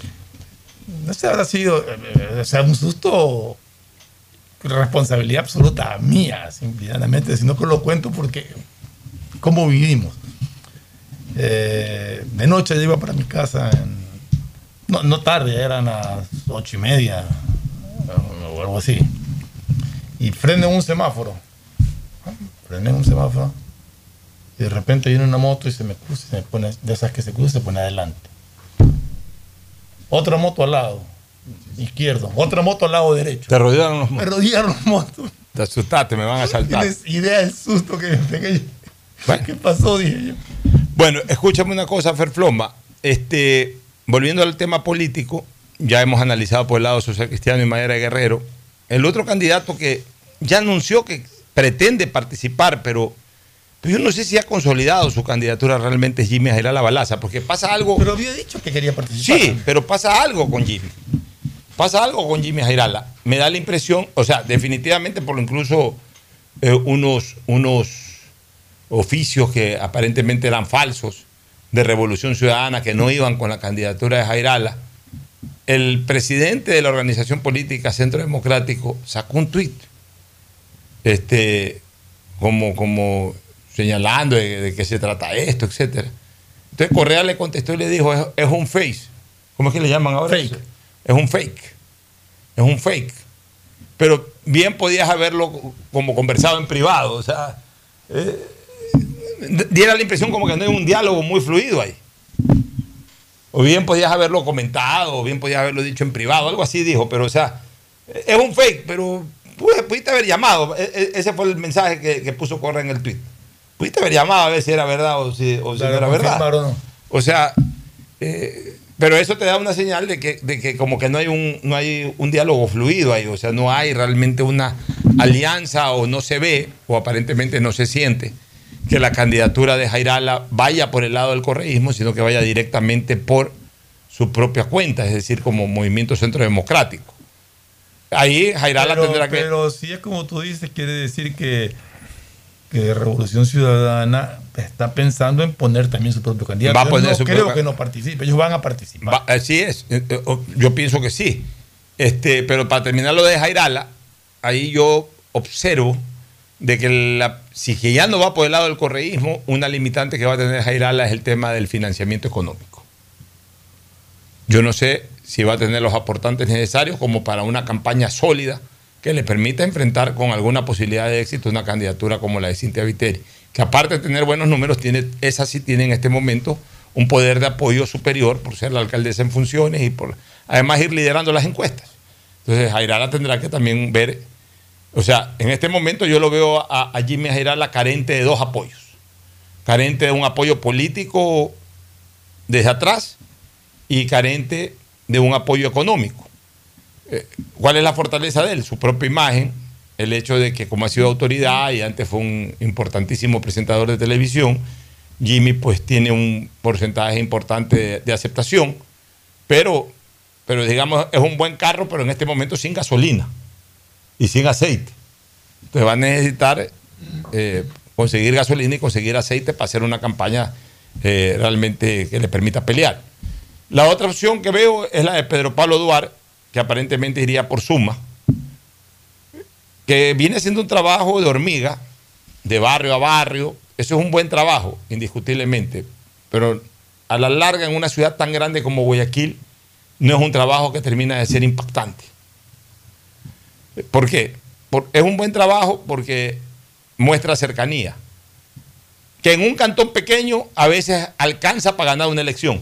No sé, habrá sido, eh, eh, o sea, un susto responsabilidad absoluta mía, simplemente, sino que lo cuento porque cómo vivimos. Eh, de noche yo iba para mi casa, en- no, no tarde, eran las ocho y media o algo así. Y freno en un semáforo. Frené en un semáforo. Y de repente viene una moto y se me cruza, se me pone, de esas que se cruza, se pone adelante. Otra moto al lado, izquierdo. Otra moto al lado derecho. Te rodearon los Me motos. rodearon los motos. Te asustaste, me van a saltar. Tienes idea del susto que me pegué. ¿Qué pasó? Dije yo. Bueno, escúchame una cosa, Ferfloma. Este, volviendo al tema político, ya hemos analizado por el lado social cristiano y Mayra Guerrero. El otro candidato que ya anunció que pretende participar, pero, pero yo no sé si ha consolidado su candidatura realmente es Jimmy Jairala Balaza, porque pasa algo. Pero había dicho que quería participar. Sí, pero pasa algo con Jimmy. Pasa algo con Jimmy Jairala. Me da la impresión, o sea, definitivamente por incluso eh, unos, unos oficios que aparentemente eran falsos de Revolución Ciudadana que no iban con la candidatura de Jairala. El presidente de la organización política Centro Democrático sacó un tuit este, como, como señalando de, de qué se trata esto, etcétera. Entonces Correa le contestó y le dijo, es, es un face. ¿Cómo es que le llaman ahora? Fake. eso? Es un fake. Es un fake. Pero bien podías haberlo como conversado en privado. O sea, eh, diera la impresión como que no hay un diálogo muy fluido ahí. O bien podías haberlo comentado, o bien podías haberlo dicho en privado, algo así dijo, pero o sea, es un fake, pero pudiste haber llamado. E- e- Ese fue el mensaje que, que puso Correa en el tweet. Pudiste haber llamado a ver si era verdad o si, o si Claro, no era verdad. no. O sea, eh, pero eso te da una señal de que, de que como que no hay, un, no hay un diálogo fluido ahí, o sea, no hay realmente una alianza o no se ve, o aparentemente no se siente, que la candidatura de Jairala vaya por el lado del correísmo, sino que vaya directamente por su propia cuenta, es decir, como movimiento centro democrático. Ahí Jairala pero, tendrá que... Pero si es como tú dices, quiere decir que, que Revolución Ciudadana está pensando en poner también su propio candidato. Va a poner no su creo propio- que no participe, ellos van a participar. Va- así es, eh, eh, o- yo pienso que sí. Este, pero para terminar lo de Jairala, ahí yo observo de que la, si que ya no va por el lado del correísmo, una limitante que va a tener Jairala es el tema del financiamiento económico. Yo no sé si va a tener los aportantes necesarios como para una campaña sólida que le permita enfrentar con alguna posibilidad de éxito una candidatura como la de Cintia Viteri, que aparte de tener buenos números, tiene, esa sí tiene en este momento un poder de apoyo superior por ser la alcaldesa en funciones y por además ir liderando las encuestas. Entonces Jairala tendrá que también ver, o sea, en este momento yo lo veo a, Jimmy Jairala carente de dos apoyos, carente de un apoyo político desde atrás y carente de un apoyo económico. Eh, ¿Cuál es la fortaleza de él? Su propia imagen, el hecho de que como ha sido autoridad y antes fue un importantísimo presentador de televisión, Jimmy pues tiene un porcentaje importante de, de aceptación, pero, pero digamos es un buen carro, pero en este momento sin gasolina y sin aceite. Entonces va a necesitar eh, conseguir gasolina y conseguir aceite para hacer una campaña eh, realmente que le permita pelear. La otra opción que veo es la de Pedro Pablo Duarte, que aparentemente iría por suma, que viene siendo un trabajo de hormiga, de barrio a barrio. Eso es un buen trabajo, indiscutiblemente, pero a la larga en una ciudad tan grande como Guayaquil no es un trabajo que termina de ser impactante. ¿Por qué? Por- es un buen trabajo porque muestra cercanía, que en un cantón pequeño a veces alcanza para ganar una elección,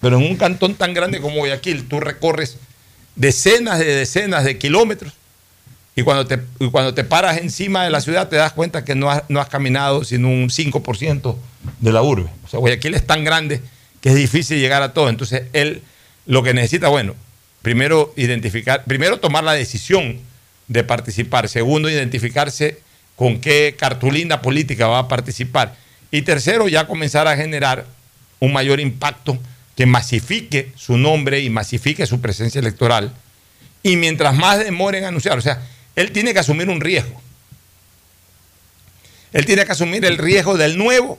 pero en un cantón tan grande como Guayaquil tú recorres decenas de decenas de kilómetros y cuando te, cuando te paras encima de la ciudad te das cuenta que no has, no has caminado sino un 5% de la urbe. O sea, Guayaquil es tan grande que es difícil llegar a todo. Entonces, él lo que necesita, bueno, primero identificar, primero tomar la decisión de participar, segundo, identificarse con qué cartulina política va a participar y tercero, ya comenzar a generar un mayor impacto que masifique su nombre y masifique su presencia electoral. Y mientras más demore en anunciar, o sea, él tiene que asumir un riesgo. Él tiene que asumir el riesgo del nuevo,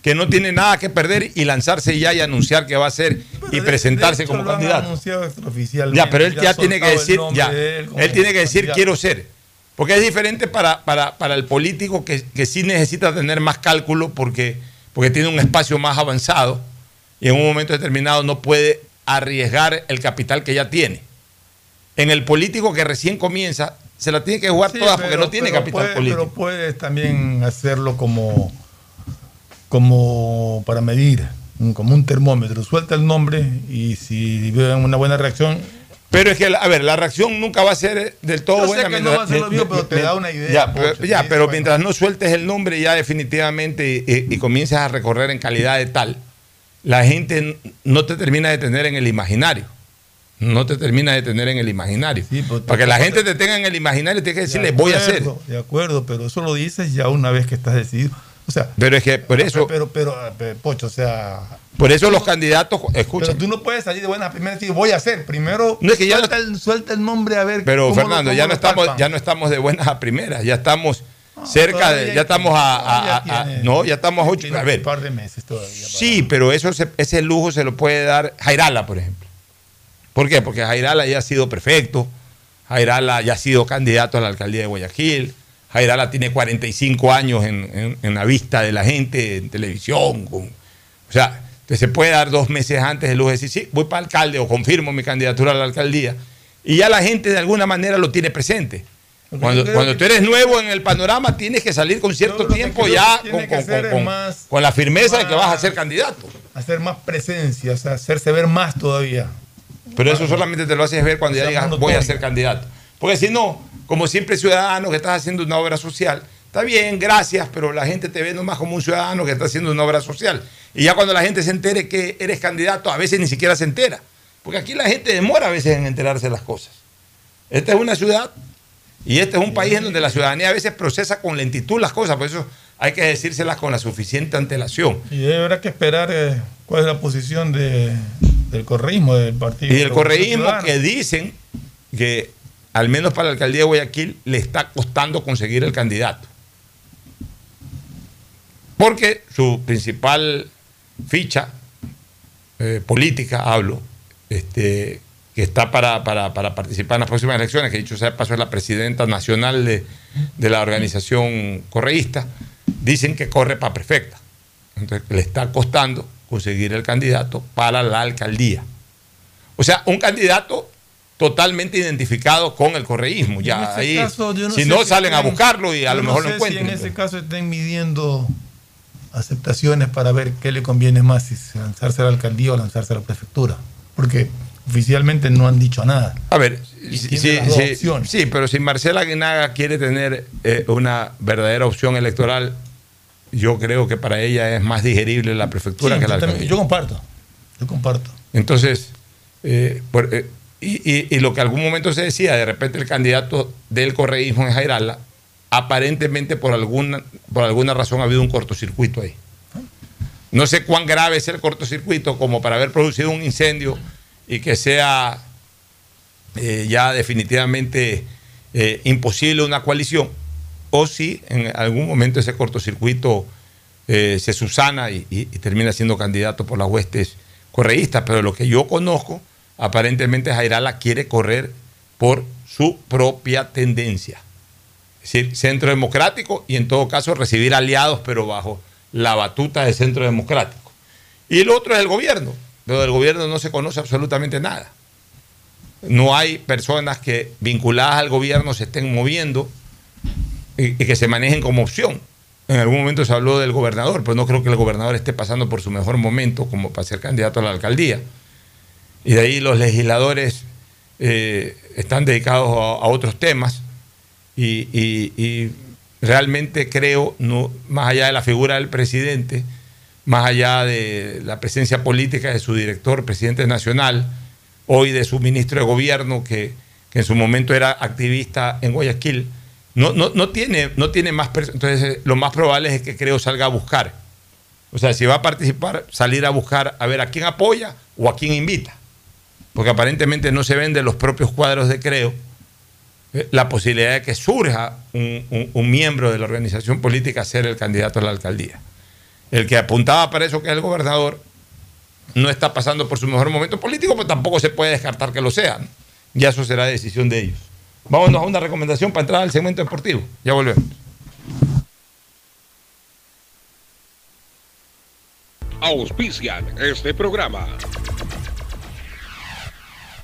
que no tiene nada que perder, y lanzarse ya y anunciar que va a ser y presentarse hecho, como candidato. Ya, pero él ya, tiene que decir, ya, de él tiene que decir candidato. quiero ser. Porque es diferente para, para, para el político que, que sí necesita tener más cálculo porque, porque tiene un espacio más avanzado y en un momento determinado no puede arriesgar el capital que ya tiene. En el político que recién comienza, se la tiene que jugar Sí, todas porque pero- no tiene capital puede- político. Pero puedes también hacerlo como, como para medir, como un termómetro. Suelta el nombre y si ven una buena reacción. Pero es que, a ver, la reacción nunca va a ser del todo Yo sé buena. que no mientras- va a ser lo mismo, pero te da una idea, Ya, pero, Pocho, ya, sí, pero mientras no sueltes el nombre ya definitivamente y, y comiences a recorrer en calidad de tal, la gente no te termina de tener en el imaginario. No te termina de tener en el imaginario. Para que la gente te tenga en el imaginario, tienes que decirle, De voy a hacer. De acuerdo, pero eso lo dices ya una vez que estás decidido. O sea, Pero es que por eso, pero, pero, pero, Pocho, o sea. por eso los candidatos, escucha, Pero tú no puedes salir de buenas a primeras y decir, voy a hacer. Primero, No, es que ya suelta, el, suelta el nombre a ver. Pero lo- Fernando, ya no estamos, palpan. ya no estamos de buenas a primeras, ya estamos cerca de, ya estamos a, a- todavía a- a- tiene- no, ya estamos a ocho, a ver, Un par de meses todavía. Sí, pero eso se- ese lujo se lo puede dar Jairala, por ejemplo. ¿Por qué? Porque Jairala ya ha sido prefecto, Jairala ya ha sido candidato a la alcaldía de Guayaquil, Jairala tiene 45 años en, en- en la vista de la gente, en televisión. con- o sea, se puede dar dos meses antes de decir, sí, voy para alcalde o confirmo mi candidatura a la alcaldía. Y ya la gente de alguna manera lo tiene presente. Cuando, cuando tú eres nuevo en el panorama, tienes que salir con cierto tiempo ya con, con- con- más- con la firmeza de que vas a ser candidato. Hacer más presencia, o sea, hacerse ver más todavía. Pero eso solamente te lo haces ver cuando ya sea, digas voy a ser candidato. Porque si no, como siempre ciudadano que estás haciendo una obra social, está bien, gracias, pero la gente te ve nomás como un ciudadano que está haciendo una obra social. Y ya cuando la gente se entere que eres candidato, a veces ni siquiera se entera. Porque aquí la gente demora a veces en enterarse de las cosas. Esta es una ciudad y este es un país en donde la ciudadanía a veces procesa con lentitud las cosas, por eso hay que decírselas con la suficiente antelación. Y habrá que esperar eh, cuál es la posición de, del correísmo del partido. Y del correísmo que dicen que, al menos para la alcaldía de Guayaquil, le está costando conseguir el candidato. Porque su principal ficha eh, política, hablo, este, que está para, para, participar en las próximas elecciones, que dicho sea paso es la presidenta nacional de, de la organización correísta, dicen que corre para prefecta. Entonces le está costando conseguir el candidato para la alcaldía. O sea, un candidato totalmente identificado con el correísmo. Ya ahí, si no salen a buscarlo y a lo mejor lo encuentran. Si en ese caso estén midiendo aceptaciones para ver qué le conviene más, si lanzarse a la alcaldía o lanzarse a la prefectura. Porque oficialmente no han dicho nada. A ver, sí, sí, pero si Marcela Aguinaga quiere tener eh, una verdadera opción electoral, yo creo que para ella es más digerible la prefectura que la alcaldía. Yo comparto, yo comparto. Entonces, eh, eh, y, lo que algún momento se decía, de repente el candidato del correísmo en Jairala, aparentemente por alguna, por alguna razón ha habido un cortocircuito ahí. No sé cuán grave es el cortocircuito como para haber producido un incendio y que sea eh, ya definitivamente imposible una coalición o si en algún momento ese cortocircuito eh, se susana y, termina siendo candidato por las huestes correístas. Pero lo que yo conozco, aparentemente Jairala quiere correr por su propia tendencia. Es decir, centro democrático y en todo caso recibir aliados, pero bajo la batuta del centro democrático. Y el otro es el gobierno, pero del gobierno no se conoce absolutamente nada. No hay personas que vinculadas al gobierno se estén moviendo y, que se manejen como opción. En algún momento se habló del gobernador, pero no creo que el gobernador esté pasando por su mejor momento como para ser candidato a la alcaldía. Y de ahí los legisladores eh, están dedicados a, otros temas y, realmente creo, no, más allá de la figura del presidente, más allá de la presencia política de su director, presidente nacional, hoy de su ministro de gobierno, que, que en su momento era activista en Guayaquil, no, no, no, tiene, no tiene más Entonces, eh, lo más probable es que Creo salga a buscar. O sea, si va a participar, salir a buscar a ver a quién apoya o a quién invita. Porque aparentemente no se ven de los propios cuadros de Creo eh, la posibilidad de que surja un, miembro de la organización política a ser el candidato a la alcaldía. El que apuntaba para eso, que es el gobernador, no está pasando por su mejor momento político, pero tampoco se puede descartar que lo sea. Ya eso será decisión de ellos. Vámonos a una recomendación para entrar al segmento deportivo. Ya volvemos. Auspician este programa.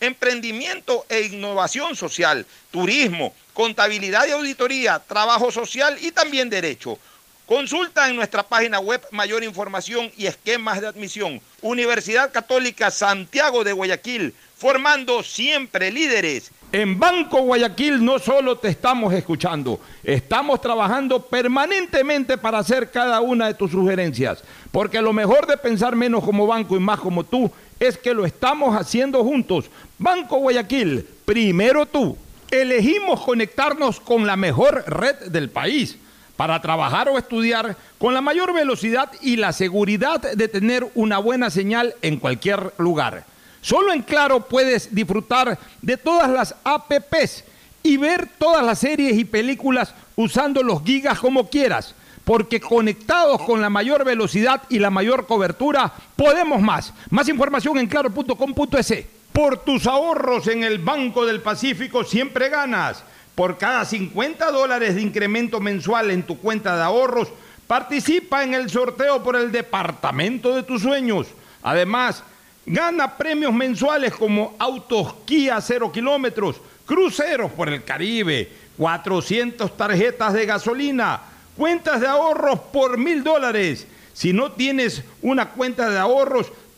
emprendimiento e innovación social, turismo, contabilidad y auditoría, trabajo social y también derecho. Consulta en nuestra página web mayor información y esquemas de admisión. Universidad Católica Santiago de Guayaquil formando siempre líderes. En Banco Guayaquil no solo te estamos escuchando, estamos trabajando permanentemente para hacer cada una de tus sugerencias, porque lo mejor de pensar menos como banco y más como tú es que lo estamos haciendo juntos. Banco Guayaquil, primero tú. Elegimos conectarnos con la mejor red del país para trabajar o estudiar con la mayor velocidad y la seguridad de tener una buena señal en cualquier lugar. Solo en Claro puedes disfrutar de todas las APPs y ver todas las series y películas usando los gigas como quieras, porque conectados con la mayor velocidad y la mayor cobertura, podemos más. Más información en claro.com.es. Por tus ahorros en el Banco del Pacífico siempre ganas. Por cada 50 dólares de incremento mensual en tu cuenta de ahorros, participa en el sorteo por el departamento de tus sueños. Además, Gana premios mensuales como autos Kia 0 kilómetros, cruceros por el Caribe, 400 tarjetas de gasolina, cuentas de ahorros por mil dólares. Si no tienes una cuenta de ahorros,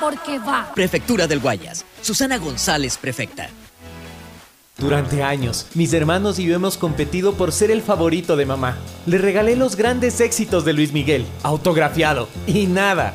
porque va. Prefectura del Guayas. Susana González, prefecta. Durante años, mis hermanos y yo hemos competido por ser el favorito de mamá. Le regalé los grandes éxitos de Luis Miguel, autografiado, y nada.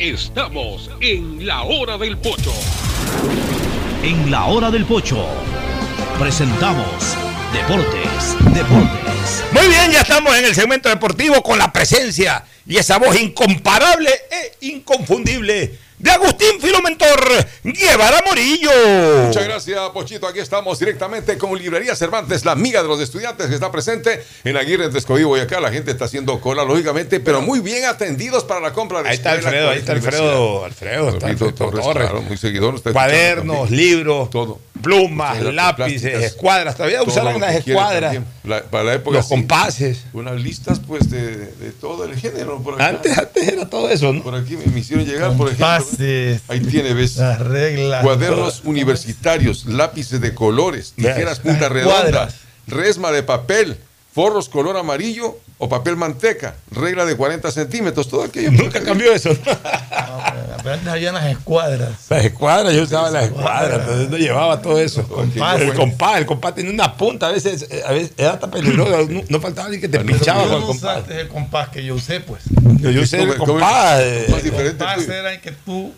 Estamos en la hora del pocho. En la hora del pocho presentamos Deportes, Deportes. Muy bien, ya estamos en el segmento deportivo con la presencia y esa voz incomparable e inconfundible de Agustín Filomentor Guevara Morillo. Muchas gracias, Pochito. Aquí estamos directamente con Librería Cervantes, la amiga de los estudiantes que está presente en Aguirre, en Escogido, acá La gente está haciendo cola, lógicamente, pero muy bien atendidos para la compra de Ahí está Alfredo, ahí está Alfredo. Alfredo, Alfredo Torres, Torres. claro, muy seguidor. Cuadernos, libros, Todo. Plumas, lápices, plásticas. escuadras. Todavía que quiere escuadras. La- para la época Los sí. compases. Unas listas, pues, de, de todo el género. Por acá. Antes, antes era todo eso, ¿no? Por aquí me, me hicieron llegar, por ejemplo. Compases. Ahí tiene, ves. Las reglas. Cuadernos universitarios, lápices de colores, tijeras punta redonda, cuadras. resma de papel, forros color amarillo o papel manteca, regla de 40 centímetros, todo aquello. Nunca cambió eso. Pero antes había las escuadras. Las escuadras, yo usaba las escuadras, entonces no llevaba todo eso. Compás. El compás, el compás tenía una punta, a veces, eh, a veces era hasta peligroso, <clears throat> no, no faltaba ni que te pinchaba con el no compás. usaste el compás que yo usé, pues. Yo, yo usé el ¿Cómo- cómo- compás. eh, compás diferente El compás tuyo? era en que tú.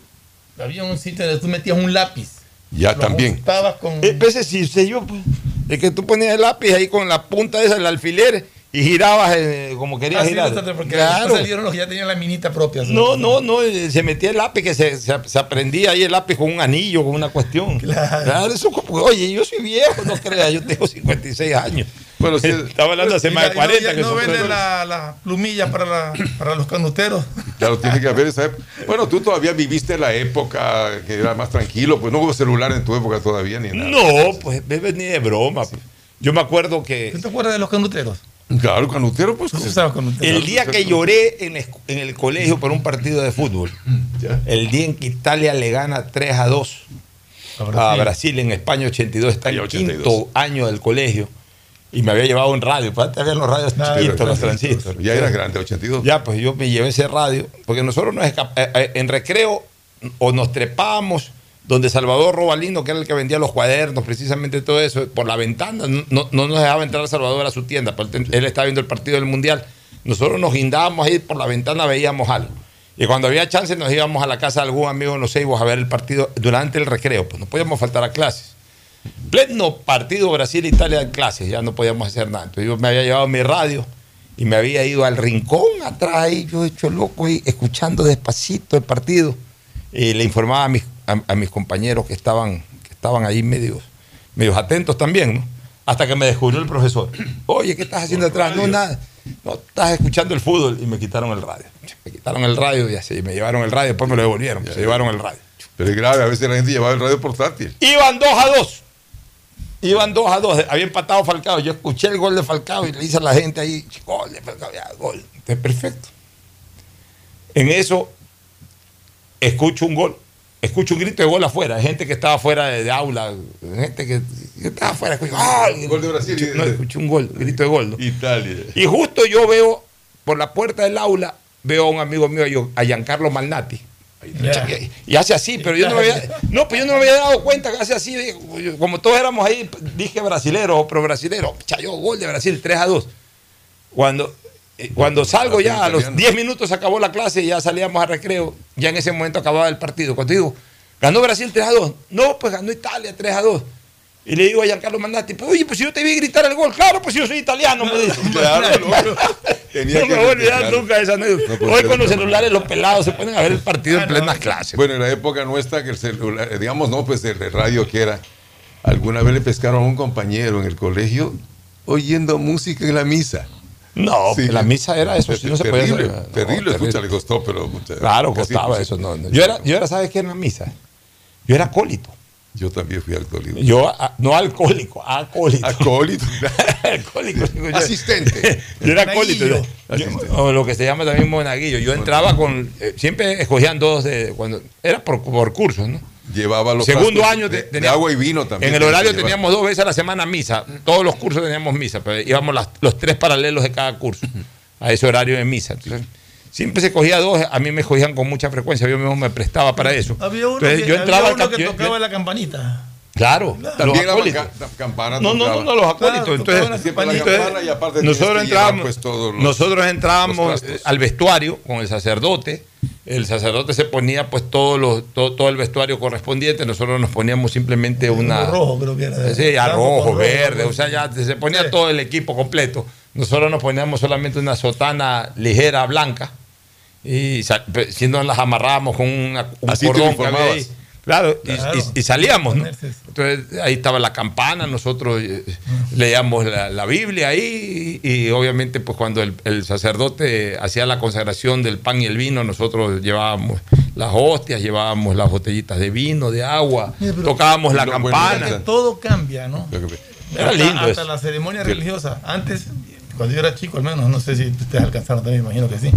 Había un sitio donde tú metías un lápiz. Ya Lo también. con. Eh, ese sí usé yo, pues. Es que tú ponías el lápiz ahí con la punta esa, el alfiler, y girabas eh, como querías Ah, sí, girar. bastante, porque Claro. salieron los que ya tenían la minita propia. No, no, no, eh, se metía el lápiz, que se, se, se aprendía ahí el lápiz con un anillo, con una cuestión. <laughs> Claro. eso, como- oye, yo soy viejo, no creas, yo tengo 56 años. Bueno, sí, <laughs> Estaba hablando hace más de y no- 40. y que no venden tres. la- las plumillas para, la- para los canuteros. <laughs> Claro, tiene que haber esa época. Bueno, tú todavía viviste la época que era más tranquilo, pues no hubo celular en tu época todavía ni nada. No, pues ni de broma. pues. Yo me acuerdo que ¿Tú te acuerdas de los canuteros? Claro, canutero, pues. Tú sí usabas canuteros. el día que lloré en, el colegio por un partido de fútbol, el día en que Italia le gana 3 a 2 A a Brasil. En España 82, está en el 82. quinto año del colegio. Y me había llevado un radio, pues antes había los radios Nada, chiquitos, los transistor, transistores. Ya eras grande, 82. Ya, pues yo me llevé ese radio, porque nosotros nos escap- eh, eh, en recreo o nos trepábamos donde Salvador Robalino, que era el que vendía los cuadernos, precisamente todo eso, por la ventana, no, no- no nos dejaba entrar Salvador a su tienda, pero él, estaba viendo el partido del Mundial. Nosotros nos guindábamos ahí por la ventana, veíamos algo. Y cuando había chance nos íbamos a la casa de algún amigo en los Ceibos a ver el partido durante el recreo, pues no podíamos faltar a clases. Pleno partido Brasil-Italia en clases, ya no podíamos hacer nada. Entonces yo me había llevado mi radio y me había ido al rincón atrás ahí, yo hecho loco ahí, escuchando despacito el partido. Y le informaba a mis, a, a mis compañeros que estaban, que estaban ahí medios, medios atentos también, ¿no? Hasta que me descubrió el profesor. <clears throat> Oye, ¿qué estás haciendo atrás? No, nada. No, estás escuchando el fútbol. Y me quitaron el radio. Me quitaron el radio y así, me llevaron el radio, después me lo devolvieron. Se llevaron el radio. Pero es grave, a veces la gente llevaba el radio portátil. Iban 2 a 2. Iban 2 a 2. Había empatado Falcao. Yo escuché el gol de Falcao y le hice a la gente ahí, gol de Falcao, ya, gol. Entonces, perfecto. En eso, escucho un gol. Escucho un grito de gol afuera. Gente que estaba fuera de, de aula. Gente que, que estaba afuera. Escucho, ¡gol! Gol de Brasil. Escucho- no, escuché un gol, grito de gol. ¿no? Italia. Y justo yo veo, por la puerta del aula, veo a un amigo mío, yo- a Giancarlo Malnati. Y- Y hace así, pero yo no me había, no, pero yo no me había dado cuenta que hace así, como todos éramos ahí, dije brasilero o pro brasilero, chayó gol de Brasil 3 a 2. Cuando, cuando salgo ya, a los 10 minutos acabó la clase y ya salíamos a recreo, ya en ese momento acababa el partido. Cuando digo, Ganó Brasil 3 a 2. No, pues ganó Italia 3 a 2. Y le digo a Giancarlo Mandati, pues, oye, pues si yo te vi gritar el gol, claro, pues si yo soy italiano, me dice. <laughs> Claro, <laughs> no, tenía no me voy a olvidar nunca de esa. No Hoy con los celulares los pelados se ponen a ver el partido en plenas clases. Bueno, en la época nuestra, que el celular, eh, digamos, no, pues el radio que era, alguna vez le pescaron a un compañero en el colegio oyendo música en la misa. No, la misa era eso, sí, no se podía terrible, hacer. No, terrible, escucha, le costó, pero Claro, costaba eso. No, no. Yo, era, yo era, ¿sabes qué era la misa? Yo era acólito. Yo también fui alcohólico. Yo, a- no alcohólico, acólito. Acólito. alcohólico. <laughs> yo. Asistente. Yo era acólito. Monaguillo. yo- o lo que se llama también monaguillo. Yo entraba con. eh, siempre escogían dos de. cuando Era por, por cursos, ¿no? Llevaba los Segundo año de, agua y vino también. En el horario teníamos dos veces a la semana misa. Todos los cursos teníamos misa, pero íbamos las- los tres paralelos de cada curso a ese horario de misa. Entonces, siempre se cogía dos, a mí me escogían con mucha frecuencia, yo mismo me prestaba para eso. Había uno Entonces, que, yo entraba había uno que tocaba yo- la campanita. Claro, También los acólitos. ca- campana No, no, no, los acólitos. Claro, Entonces, y aparte nosotros llevar, entrábamos, pues, todos los- nosotros entrábamos eh, al vestuario con el sacerdote. El sacerdote se ponía pues todo, los, todo, todo el vestuario correspondiente. Nosotros nos poníamos simplemente una. rojo creo que era. Sí, a rojo, verde, o sea, ya se ponía todo el equipo completo. Nosotros nos poníamos solamente una sotana ligera blanca y pe- siendo las amarrábamos con una- un Así cordón que había ahí. uniformabas. Claro, y- Claro. Y, y salíamos, ¿no? Entonces ahí estaba la campana, nosotros eh, leíamos la, la Biblia ahí y, y obviamente pues cuando el, el sacerdote hacía la consagración del pan y el vino, nosotros llevábamos las hostias, llevábamos las botellitas de vino, de agua, tocábamos la campana. Que todo cambia, ¿no? Era hasta, lindo hasta eso. la ceremonia religiosa. Antes, cuando yo era chico, al menos, no sé si ustedes alcanzaron también, imagino que sí.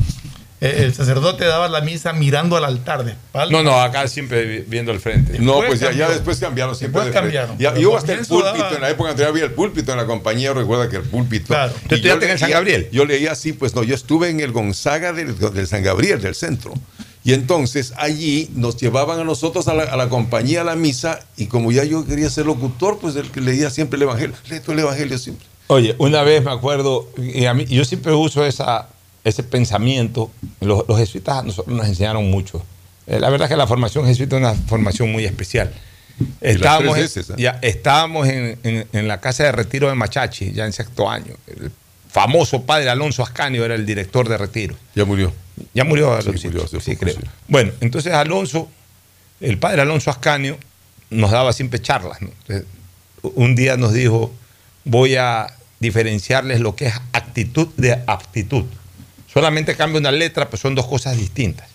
Eh, el sacerdote daba la misa mirando al altar de espalda. No, no, acá siempre vi- viendo el frente. No, pues ya, ya después cambiaron siempre. Después de cambiaron. Ya, yo al hasta el púlpito, daba- en la época anterior había el púlpito en la compañía, recuerda que el púlpito. Claro. ¿Tú estudiaste en el San leía- Gabriel? Yo leía así, pues no, yo estuve en el Gonzaga del, del San Gabriel, del centro. Y entonces allí nos llevaban a nosotros a la, a la compañía a la misa y como ya yo quería ser locutor, pues el que leía siempre el Evangelio. Lee tú el Evangelio siempre. Oye, una vez me acuerdo, y a mí, yo siempre uso esa, ese pensamiento, los, los jesuitas a nosotros nos enseñaron mucho. Eh, la verdad es que la formación jesuita es una formación muy especial. Estábamos, veces, ¿eh? ya, estábamos en, en- en la casa de retiro de Machachi, ya en sexto año. El famoso padre Alonso Ascanio era el director de retiro. Ya murió. Ya murió Sí, Alonso. murió hace sí, creo. sí. Bueno, entonces Alonso, el padre Alonso Ascanio, nos daba siempre charlas. ¿no? Entonces, un día nos dijo, voy a diferenciarles lo que es actitud de aptitud. Solamente cambia una letra, pues son dos cosas distintas.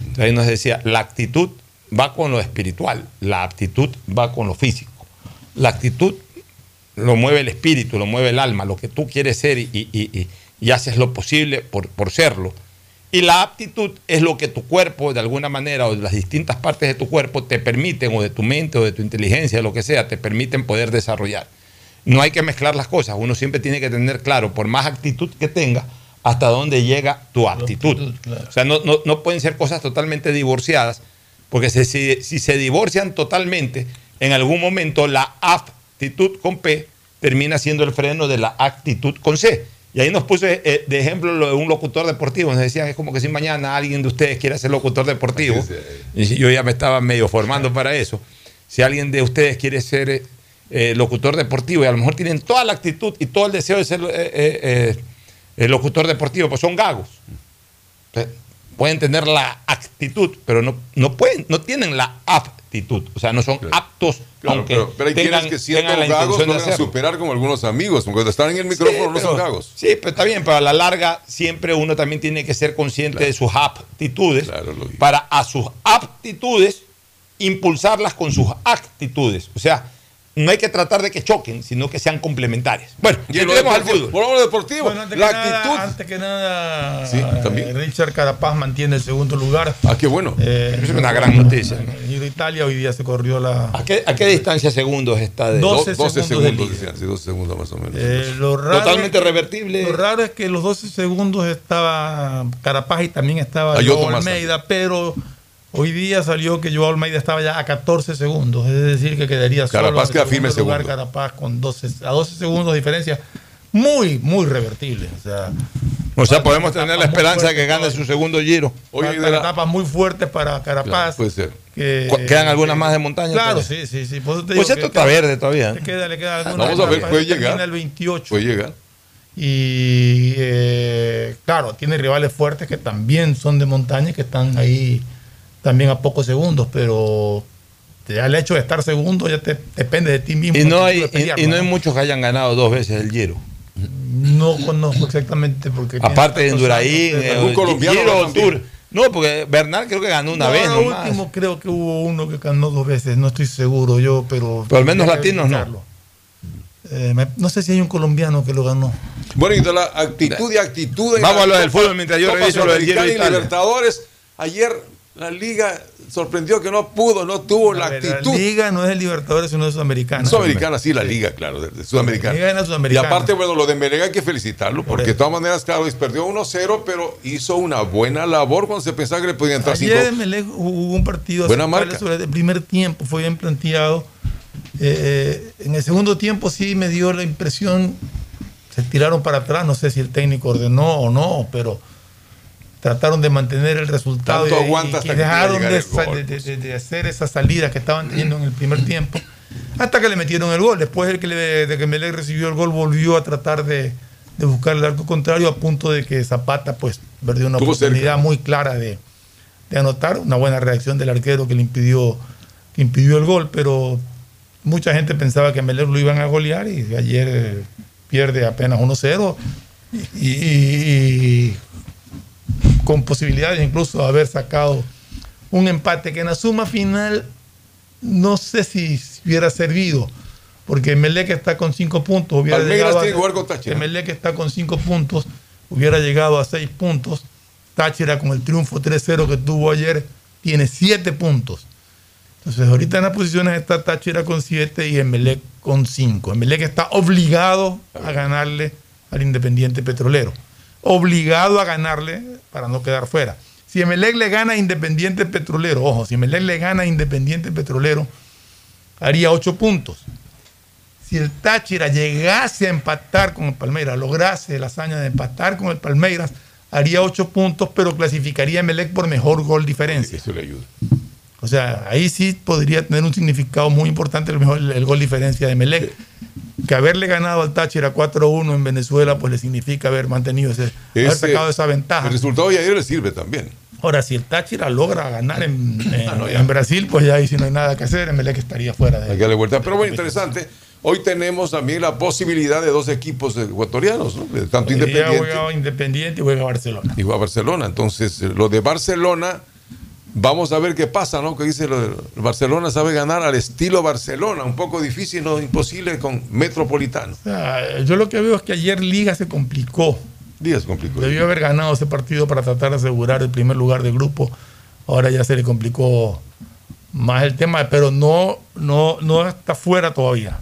Entonces ahí nos decía, la actitud va con lo espiritual, la aptitud va con lo físico. La actitud lo mueve el espíritu, lo mueve el alma, lo que tú quieres ser y, y- y- y haces lo posible por, por serlo. Y la aptitud es lo que tu cuerpo, de alguna manera, o las distintas partes de tu cuerpo, te permiten, o de tu mente, o de tu inteligencia, lo que sea, te permiten poder desarrollar. No hay que mezclar las cosas, uno siempre tiene que tener claro, por más actitud que tenga, hasta dónde llega tu aptitud. O sea, no, no- no pueden ser cosas totalmente divorciadas, porque si, si- si se divorcian totalmente, en algún momento la aptitud con P termina siendo el freno de la actitud con C. Y ahí nos puse eh, de ejemplo lo de un locutor deportivo. Nos decían, es como que si mañana alguien de ustedes quiere ser locutor deportivo, y yo ya me estaba medio formando para eso, si alguien de ustedes quiere ser eh, eh, locutor deportivo y a lo mejor tienen toda la actitud y todo el deseo de ser eh, eh, locutor deportivo, pues son gagos. Pueden tener la actitud, pero no, no pueden, no tienen la aptitud. O sea, no son aptos, Claro, aunque pero, pero hay tengan, quienes que siendo tengan la gagos de logran superar como algunos amigos. porque Cuando están en el micrófono no son gagos. Sí, pero está bien, pero a la larga siempre uno también tiene que ser consciente de sus aptitudes para a sus aptitudes impulsarlas con sus actitudes. O sea, no hay que tratar de que choquen, sino que sean complementarias. Bueno, Y en lo entremos al fútbol. volvamos a lo deportivo. Bueno, antes la que nada- actitud. antes que nada, Sí, también. eh, Richard Carapaz mantiene el segundo lugar. Ah, qué bueno. Eh, Es una gran noticia. En de Italia hoy día se corrió la. ¿A qué, a qué distancia segundos está de 12 12 segundos decían, sí, 12 segundos más o menos. Eh, lo raro Totalmente es que- revertible. Lo raro es que los 12 segundos estaba Carapaz y también estaba más Almeida, pero hoy día salió que Joao Almeida estaba ya a 14 segundos, es decir, que quedaría solo Carapaz en queda firme lugar segundo. Carapaz con 12, a 12 segundos de diferencia, muy, muy revertible. O sea, O sea, podemos tener la esperanza de que gane su segundo giro. Oye, de etapas muy fuertes para Carapaz. puede ser. Que, ¿Quedan algunas más de montaña? Claro, todavía? sí, sí, sí. Por Pues esto que- está verde todavía. ¿eh? Le queda, le queda alguna Vamos a ver, puede llegar. el 28. Puede llegar. Y eh, claro, tiene rivales fuertes que también son de montaña y que están ahí también a pocos segundos, pero ya el hecho de estar segundo ya te depende de ti mismo. Y no hay, y, y no hay muchos que hayan ganado dos veces el Giro. No conozco exactamente porque Aparte de Enduraín, Gi- Giro Tour. No, porque Bernal creo que ganó una No, vez a nomás. último creo que hubo uno que ganó dos veces, no estoy seguro yo, pero... Pero al menos latinos no. Eh, me- no sé si hay un colombiano que lo ganó. Bueno, y de la actitud y actitud. en Vamos a lo del fútbol mientras yo reviso lo del Giro. Libertadores. Ayer la liga sorprendió que no pudo, no tuvo la ver, actitud. La liga no es el Libertadores, sino es Sudamericana. Sudamericana, sí, la liga, claro, de, de Sudamericana. La liga era Y Sudamericana. aparte, bueno, lo de Melega hay que felicitarlo, porque de todas maneras, claro, perdió 1-0, pero hizo una buena labor cuando se pensaba que le podían entrar 5 Ayer Melec hubo un partido Buena marca. sobre el primer tiempo, fue bien planteado. Eh, en el segundo tiempo sí me dio la impresión, se tiraron para atrás, no sé si el técnico ordenó o no, pero trataron de mantener el resultado Tanto y, y que dejaron de, llegar el sa- gol, de- de- de hacer esa salida que estaban teniendo en el primer tiempo, hasta que le metieron el gol. Después de que, le- de que Melec recibió el gol, volvió a tratar de, buscar el arco contrario a punto de que Zapata pues perdió una oportunidad muy clara de, anotar, una buena reacción del arquero que le impidió, que impidió el gol, pero mucha gente pensaba que Melec lo iban a golear y ayer eh, pierde apenas 1-0 y, y- y con posibilidades incluso de haber sacado un empate que en la suma final no sé si hubiera servido, porque Melec está con 5 puntos, hubiera Palmeiras llegado a- que Melec está con 5 puntos, hubiera llegado a 6 puntos. Táchira con el triunfo 3-0 que tuvo ayer tiene 7 puntos. Entonces ahorita en las posiciones está Táchira con 7 y Emelec con 5. Emelec está obligado a ganarle al Independiente Petrolero. Obligado a ganarle para no quedar fuera. Si Emelec le gana Independiente Petrolero, ojo, si Emelec le gana Independiente Petrolero, haría 8 puntos. Si el Táchira llegase a empatar con el Palmeiras, lograse la hazaña de empatar con el Palmeiras, haría 8 puntos, pero clasificaría Emelec por mejor gol diferencia. Eso le ayuda. O sea, ahí sí podría tener un significado muy importante el, mejor, el gol diferencia de Melec. Que haberle ganado al Táchira 4-1 en Venezuela, pues le significa haber mantenido ese, haber sacado esa ventaja. El resultado de ayer le sirve también. Ahora, si el Táchira logra ganar en, <laughs> en- Ah, no, ya. en Brasil, pues ya ahí sí no hay nada que hacer, Melec estaría fuera de Hay que darle vuelta. Pero bueno, interesante. Hoy tenemos también la posibilidad de dos equipos ecuatorianos, ¿no? Tanto Hoy Independiente juega Independiente y juega Barcelona. y va a Barcelona. Entonces, lo de Barcelona, vamos a ver qué pasa, ¿no? Que dice Barcelona sabe ganar al estilo Barcelona, un poco difícil, no imposible con Metropolitano. O sea, yo lo que veo es que ayer Liga se complicó. Liga se complicó. Debió haber ganado ese partido para tratar de asegurar el primer lugar del grupo. Ahora ya se le complicó más el tema, pero no, no, no está fuera todavía.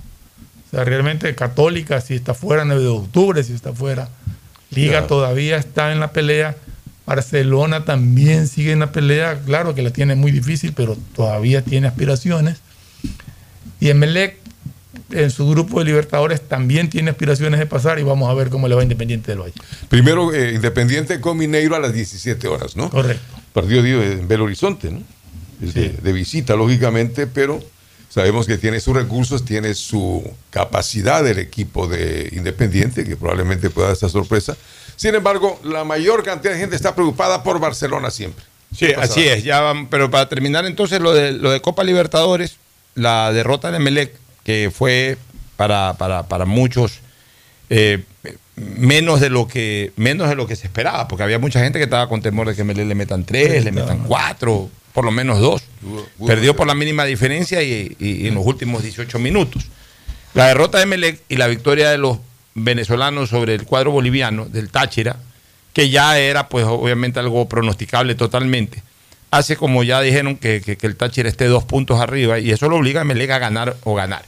O sea, realmente Católica, si está fuera 9 de octubre, si está fuera. Liga todavía está en la pelea. Barcelona también sigue en la pelea. Claro que la tiene muy difícil, pero todavía tiene aspiraciones. Y Emelec, en su grupo de Libertadores, también tiene aspiraciones de pasar y vamos a ver cómo le va Independiente del Valle. Primero, eh, Independiente con Mineiro a las 17 horas, ¿no? Correcto. Partido en Belo Horizonte, ¿no? Es de, de visita, lógicamente, pero sabemos que tiene sus recursos, tiene su capacidad el equipo de Independiente, que probablemente pueda dar esa sorpresa. Sin embargo, la mayor cantidad de gente está preocupada por Barcelona siempre. Sí, así es. Ya van- pero para terminar entonces lo de, lo de Copa Libertadores, la derrota de Melec, que fue para, para, para muchos eh, menos, de lo que, menos de lo que se esperaba, porque había mucha gente que estaba con temor de que Melec le metan tres, le metan cuatro, por lo menos dos. Perdió por la mínima diferencia y, y- y en los últimos 18 minutos. La derrota de Melec y la victoria de los venezolanos sobre el cuadro boliviano del Táchira, que ya era pues obviamente algo pronosticable totalmente, hace como ya dijeron que, que- que el Táchira esté dos puntos arriba y eso lo obliga a Melec a ganar o ganar.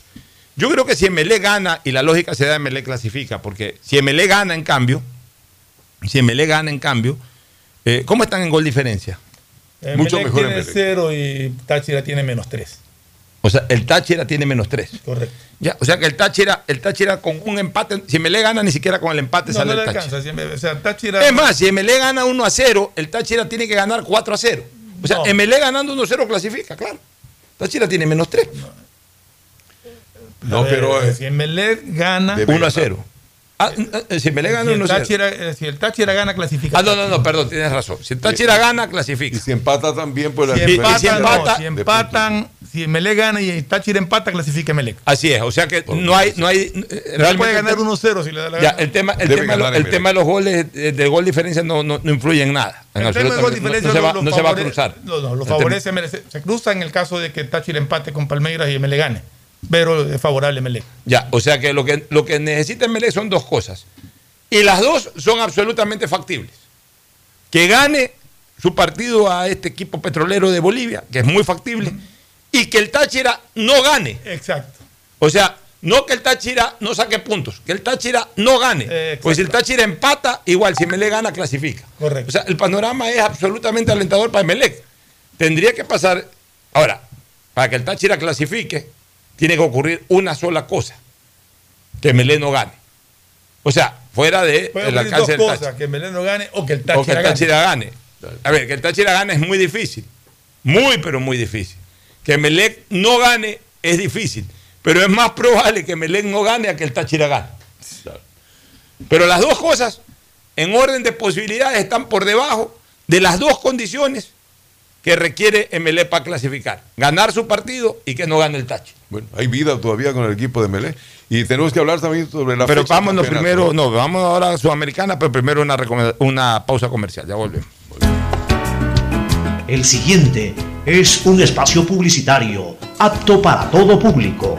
Yo creo que si Melec gana y la lógica se da, Melec clasifica, porque si Melec gana en cambio, si Melec gana en cambio, eh, ¿cómo están en gol diferencia? Eh, Mucho Melec mejor en tiene cero y Táchira tiene menos tres. O sea, el Táchira tiene menos 3. Correcto. Ya, o sea que el Táchira, el Táchira con un empate, si MLE gana, ni siquiera con el empate No, sale no le el Táchira. alcanza. si- O sea, Táchira. Es más, si MLE gana 1 a 0, el Táchira tiene que ganar 4 a 0. O sea, No. MLE ganando 1 a 0 clasifica, claro. Táchira tiene menos 3. No, pero. si Emelec gana. 1 a 0. Ah, eh, si MLE gana si, el 1 a 0. Táchira, eh, si el Táchira gana, clasifica. Ah, no, no, no, perdón, tienes razón. Si el Táchira gana, clasifica. Y si empata también, pues Si empatan, no, si empatan, si Emelec gana y el Táchira empata, clasifica Emelec. Así es, o sea que no hay, no hay. eh, No realmente puede ganar tema- 1-0 si le da la Ya, gana. el tema, el, tema, el de los goles, eh, de gol diferencia no, no, no influye en nada. En El tema de gol absolutamente- no- diferencia no, se va, no se a cruzar. No, no, lo favorece, se, cruza en el caso de que Táchira empate con Palmeiras y Emelec gane. Pero es favorable Emelec. Ya, o sea que lo que, lo que necesita Emelec son dos cosas. Y las dos son absolutamente factibles. Que gane su partido a este equipo petrolero de Bolivia, que es muy factible, y que el Táchira no gane. Exacto. O sea, no que el Táchira no saque puntos, que el Táchira no gane. pues si el Táchira empata, igual, si Emelec gana, clasifica. Correcto. O sea, el panorama es absolutamente alentador para Emelec. Tendría que pasar. Ahora, para que el Táchira clasifique, tiene que ocurrir una sola cosa: que Emelec no gane. O sea, fuera de Puede el alcance dos del cosas, Táchira. que Emelec no gane o que el O que Táchira el gane. Táchira gane. A ver, que el Táchira gane es muy difícil. Muy, pero muy difícil. Que Melec no gane es difícil. Pero es más probable que Melec no gane a que el Táchira gane. Pero las dos cosas, en orden de posibilidades, están por debajo de las dos condiciones que requiere Emelec para clasificar. Ganar su partido y que no gane el Táchira. Bueno, hay vida todavía con el equipo de Melé. Y tenemos que hablar también sobre la Pero vámonos primero, no, vamos ahora a Sudamericana, pero primero una, una pausa comercial. Ya volvemos. El siguiente es un espacio publicitario apto para todo público.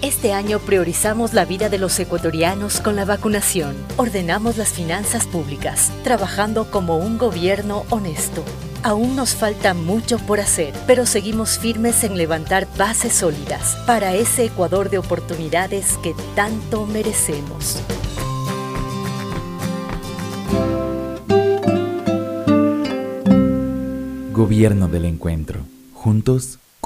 Este año priorizamos la vida de los ecuatorianos con la vacunación. Ordenamos las finanzas públicas, trabajando como un gobierno honesto. Aún nos falta mucho por hacer, pero seguimos firmes en levantar bases sólidas para ese Ecuador de oportunidades que tanto merecemos. Gobierno del Encuentro. Juntos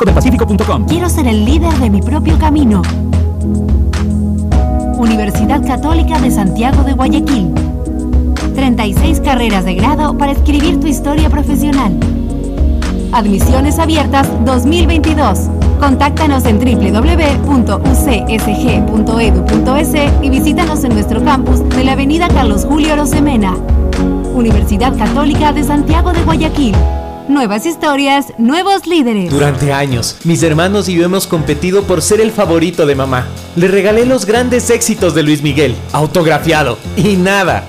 www.bancodelpacifico.com. Quiero ser el líder de mi propio camino. Universidad Católica de Santiago de Guayaquil. 36 carreras de grado para escribir tu historia profesional. Admisiones abiertas 2022. Contáctanos en www.ucsg.edu.es E y visítanos en nuestro campus de la Avenida Carlos Julio Rosemena. Universidad Católica de Santiago de Guayaquil. Nuevas historias, nuevos líderes. Durante años, mis hermanos y yo hemos competido por ser el favorito de mamá. Le regalé los grandes éxitos de Luis Miguel, autografiado, y nada.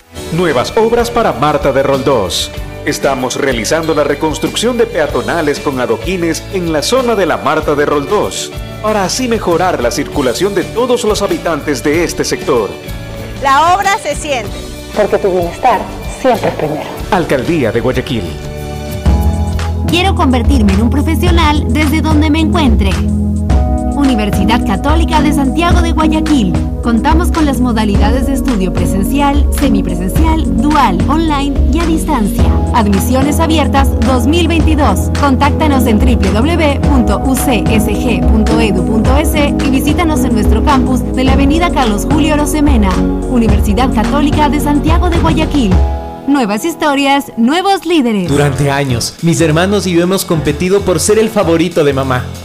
Nuevas obras para Marta de Roldós. Estamos realizando la reconstrucción de peatonales con adoquines en la zona de la Marta de Roldós, para así mejorar la circulación de todos los habitantes de este sector. La obra se siente. Porque tu bienestar siempre es primero. Alcaldía de Guayaquil. Quiero convertirme en un profesional desde donde me encuentre. Universidad Católica de Santiago de Guayaquil. Contamos con las modalidades de estudio presencial, semipresencial, dual, online y a distancia. Admisiones abiertas 2022. Contáctanos en www.ucsg.edu.es y visítanos en nuestro campus de la Avenida Carlos Julio Rosemena. Universidad Católica de Santiago de Guayaquil. Nuevas historias, nuevos líderes. Durante años, mis hermanos y yo hemos competido por ser el favorito de mamá.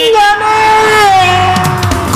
이们?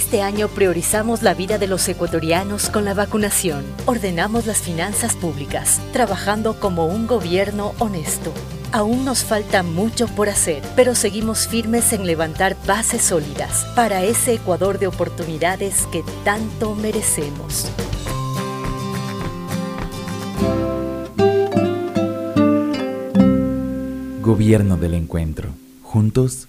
Este año priorizamos la vida de los ecuatorianos con la vacunación. Ordenamos las finanzas públicas, trabajando como un gobierno honesto. Aún nos falta mucho por hacer, pero seguimos firmes en levantar bases sólidas para ese Ecuador de oportunidades que tanto merecemos. Gobierno del Encuentro. Juntos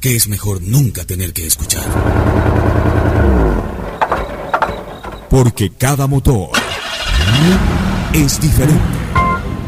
que es mejor nunca tener que escuchar. Porque cada motor es diferente.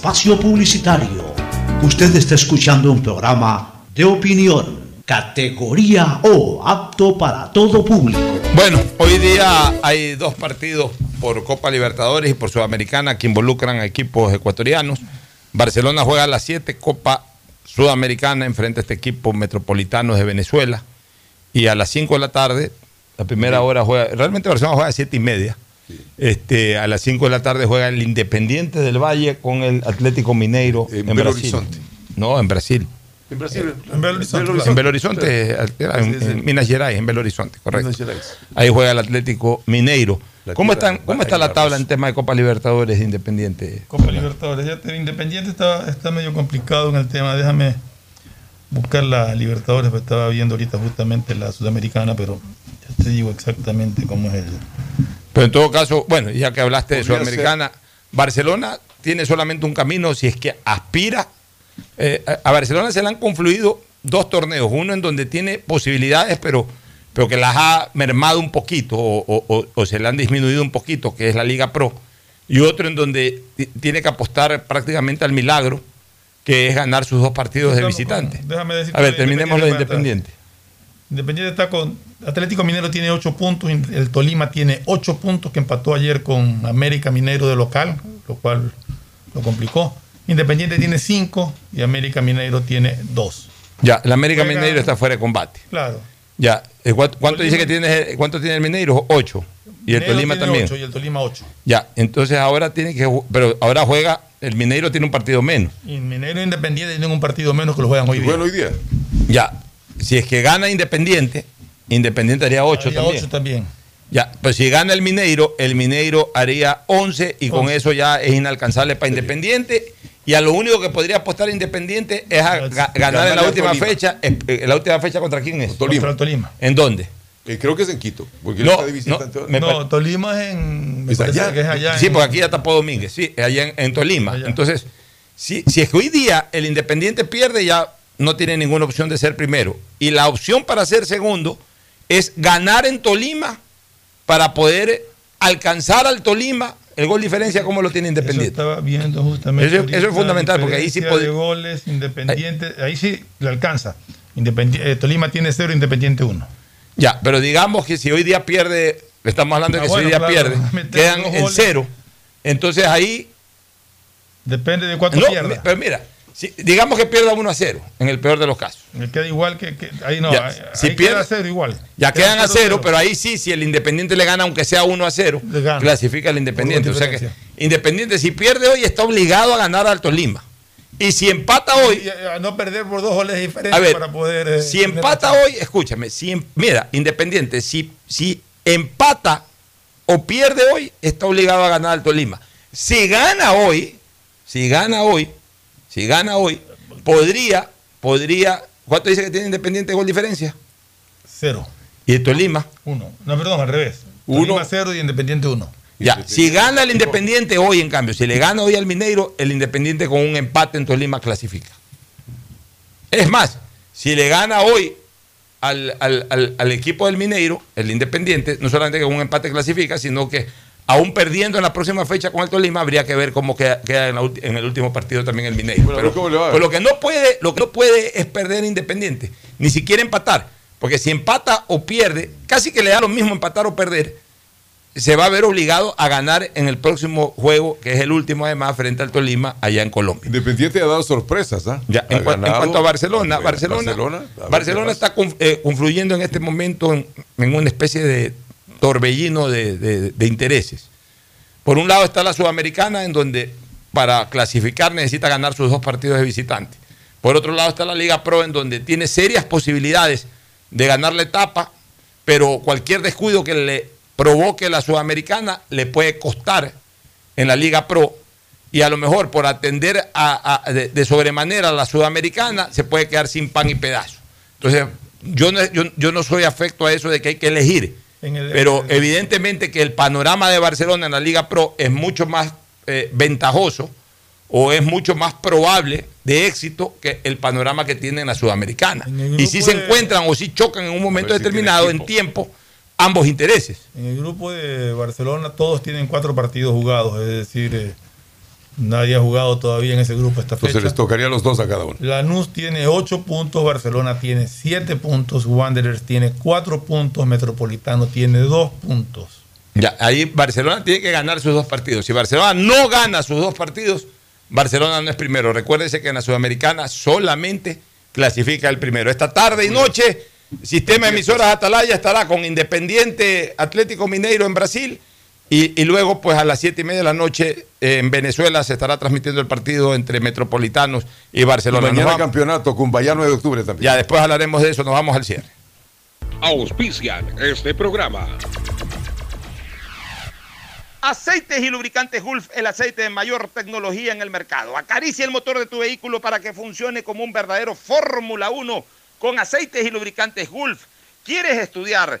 Espacio publicitario. Usted está escuchando un programa de opinión, categoría O, apto para todo público. Bueno, hoy día hay dos partidos por Copa Libertadores y por Sudamericana que involucran a equipos ecuatorianos. Barcelona juega a las 7 Copa Sudamericana enfrente a este equipo metropolitano de Venezuela. Y a las 5 de la tarde, la primera hora juega, realmente Barcelona juega a 7 y media. Este, a las 5 de la tarde juega el Independiente del Valle con el Atlético Mineiro en, Belo Brasil. Horizonte. No, en Brasil. En Brasil. En Belo Horizonte. En Belo Horizonte, en, en Minas Gerais, en Belo Horizonte, correcto. Minas Gerais. Ahí juega el Atlético Mineiro. La ¿Cómo, están, ¿Cómo está la tabla en tema de Copa Libertadores de Independiente? Copa Libertadores. Ya te- Independiente está, está medio complicado en el tema. Déjame buscar la Libertadores, porque estaba viendo ahorita justamente la Sudamericana, pero ya te digo exactamente cómo es el. Pero en todo caso, bueno, ya que hablaste de Sudamericana, Barcelona tiene solamente un camino si es que aspira. eh, a- Barcelona se le han confluido dos torneos, uno en donde tiene posibilidades, pero, pero que las ha mermado un poquito o, o- o- o se le han disminuido un poquito, que es la Liga Pro, y otro en donde ti- tiene que apostar prácticamente al milagro, que es ganar sus dos partidos de visitante. déjame decirte A ver, terminemos lo de Independiente está con. Atlético Minero tiene 8 puntos, el Tolima tiene 8 puntos, que empató ayer con América Minero de local, lo cual lo complicó. Independiente tiene 5 y América Minero tiene 2. Ya, el América Juega- Mineiro está fuera de combate. Claro. Ya, eh, ¿cuánto, dice que tiene, cuánto tiene el Mineiro? Ocho. Y el Minero Tolima tiene también. ocho y el Tolima 8. Ya, entonces ahora tiene que, pero ahora juega, el Mineiro tiene un partido menos. Y Minero e Independiente tienen un partido menos que lo juegan hoy día. Bueno, hoy día. Ya, si es que gana Independiente, Independiente haría ocho Haría también. ocho también. Ya, pues si gana el Mineiro, el Mineiro haría 11 y con eso ya es inalcanzable para Independiente. Y a lo único que podría apostar Independiente es a ga- ganar en la última Tolima. fecha. Eh, eh, ¿La última fecha contra quién es? Tolima. Contra Tolima. ¿En dónde? Eh, creo que es en Quito. Porque No, está de visita no, me no, Tolima es en. Me ¿Es allá? que es allá. Sí, en- porque aquí ya tapó Domínguez, sí, allá en, en Tolima. Allá. Entonces, si, si es que hoy día el Independiente pierde, ya no tiene ninguna opción de ser primero. Y la opción para ser segundo es ganar en Tolima para poder alcanzar al Tolima el gol diferencia como lo tiene Eso Independiente. estaba viendo justamente. Eso- eso es fundamental, porque ahí sí diferencia pod- de goles, Independiente, ahí sí le alcanza. Independi- eh, Tolima tiene cero, Independiente uno. Ya, pero digamos que si hoy día pierde estamos hablando de Ah, que bueno, si ese día claro, pierde, <laughs> quedan en cero. Entonces ahí Depende de cuánto No, pierda. pero mira, si- digamos que pierda 1 a 0, en el peor de los casos. Me queda igual que, que- ahí no, Ya, ahí, si ahí pierde- queda cero igual. Ya Queda quedan a cero, cero, cero. pero ahí sí, si el Independiente le gana, aunque sea 1 a 0, gana. clasifica el Independiente. O sea que. Independiente, si pierde hoy, está obligado a ganar a Alto Lima. Y si empata hoy, eh, no perder por dos goles diferentes a ver, para poder. eh, si empata hoy, escúchame, si em- mira, Independiente, si, si empata o pierde hoy, está obligado a ganar Alto Lima. Si gana hoy, si gana hoy, si gana hoy, podría, podría, ¿cuánto dice que tiene Independiente de gol diferencia? Cero. Y el Tolima. Uno. No, perdón, al revés. Uno. Tolima cero y Independiente uno. Ya, si gana el Independiente hoy, en cambio, si le gana hoy al Mineiro, el Independiente con un empate en Tolima clasifica. Es más, si le gana hoy al, al- al- al equipo del Mineiro, el Independiente, no solamente que con un empate clasifica, sino que aún perdiendo en la próxima fecha con el Tolima, habría que ver cómo queda, queda en, la ulti- en el último partido también el Mineiro. Bueno, Pero, pero lo que no puede, lo que no puede es perder Independiente, ni siquiera empatar, porque si empata o pierde, casi que le da lo mismo empatar o perder, se va a ver obligado a ganar en el próximo juego, que es el último además, frente al Tolima, allá en Colombia. Independiente ha dado sorpresas, ¿ah? Ha en, cuanto a Barcelona, Barcelona, Barcelona, Barcelona, está eh, confluyendo en este momento en, en una especie de torbellino de, intereses. Por un lado está la Sudamericana, en donde para clasificar necesita ganar sus dos partidos de visitante. Por otro lado está la Liga Pro, en donde tiene serias posibilidades de ganar la etapa, pero cualquier descuido que le provoque la Sudamericana le puede costar en la Liga Pro y a lo mejor por atender de, sobremanera a la Sudamericana se puede quedar sin pan y pedazo. Entonces, yo no soy afecto a eso de que hay que elegir, En el- pero en el- evidentemente que el panorama de Barcelona en la Liga Pro es mucho más eh, ventajoso o es mucho más probable de éxito que el panorama que tiene en la Sudamericana. Y si se encuentran o si chocan en un momento si determinado, en tiempo, ambos intereses. En el grupo de Barcelona todos tienen cuatro partidos jugados, es decir, eh, nadie ha jugado todavía en ese grupo esta fecha. Entonces les tocaría los dos a cada uno. Lanús tiene ocho puntos, Barcelona tiene siete puntos, Wanderers tiene cuatro puntos, Metropolitano tiene dos puntos. Ya, ahí Barcelona tiene que ganar sus dos partidos. Si Barcelona no gana sus dos partidos, Barcelona no es primero. Recuérdese que en la Sudamericana solamente clasifica el primero. Esta tarde y noche, Sistema de Emisoras Atalaya estará con Independiente Atlético Mineiro en Brasil. Y, y luego, pues a las siete y media de la noche, eh, en Venezuela se estará transmitiendo el partido entre Metropolitanos y Y Barcelona. Nos mañana vamos- campeonato con Bahía 9 de octubre también. ya después hablaremos de eso, nos vamos al cierre. Auspician este programa. Aceites y lubricantes Gulf, el aceite de mayor tecnología en el mercado. Acaricia el motor de tu vehículo para que funcione como un verdadero Fórmula 1 con aceites y lubricantes Gulf. ¿Quieres estudiar,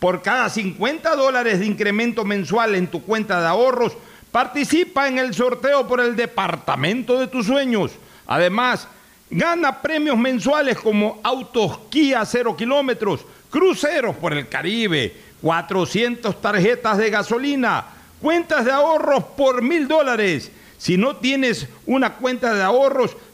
Por cada 50 dólares de incremento mensual en tu cuenta de ahorros, participa en el sorteo por el departamento de tus sueños. Además, gana premios mensuales como autos Kia 0 kilómetros, cruceros por el Caribe, 400 tarjetas de gasolina, cuentas de ahorros por mil dólares. Si no tienes una cuenta de ahorros,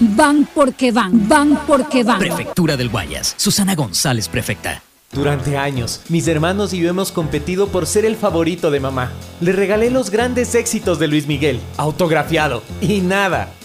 Van porque van, van porque van. Prefectura del Guayas. Susana González, prefecta. Durante años, mis hermanos y yo hemos competido por ser el favorito de mamá. Le regalé los grandes éxitos de Luis Miguel, autografiado, y nada.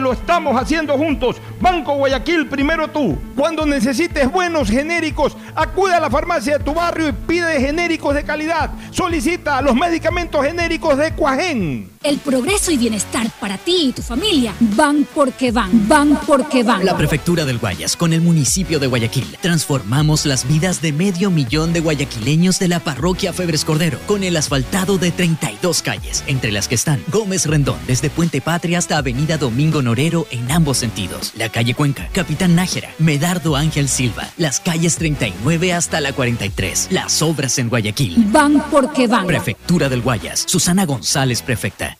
lo estamos haciendo juntos. Banco Guayaquil, primero tú. Cuando necesites buenos genéricos, acude a la farmacia de tu barrio y pide genéricos de calidad. Solicita los medicamentos genéricos de Cuajén. El progreso y bienestar para ti y tu familia van porque van, van porque van. La Prefectura del Guayas, con el municipio de Guayaquil, transformamos las vidas de medio millón de guayaquileños de la parroquia Febres Cordero, con el asfaltado de 32 calles, entre las que están Gómez Rendón, desde Puente Patria hasta Avenida Domingo En ambos sentidos, la calle Cuenca, Capitán Nájera, Medardo Ángel Silva, las calles 39 hasta la 43, las obras en Guayaquil. Van porque van. Prefectura del Guayas, Susana González, prefecta.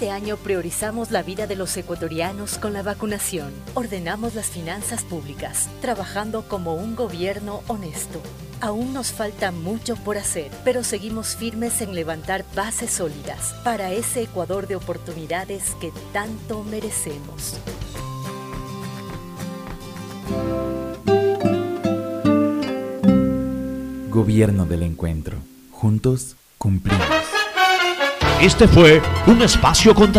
Este año priorizamos la vida de los ecuatorianos con la vacunación. Ordenamos las finanzas públicas, trabajando como un gobierno honesto. Aún nos falta mucho por hacer, pero seguimos firmes en levantar bases sólidas para ese Ecuador de oportunidades que tanto merecemos. Gobierno del Encuentro. Juntos Este fue un espacio contra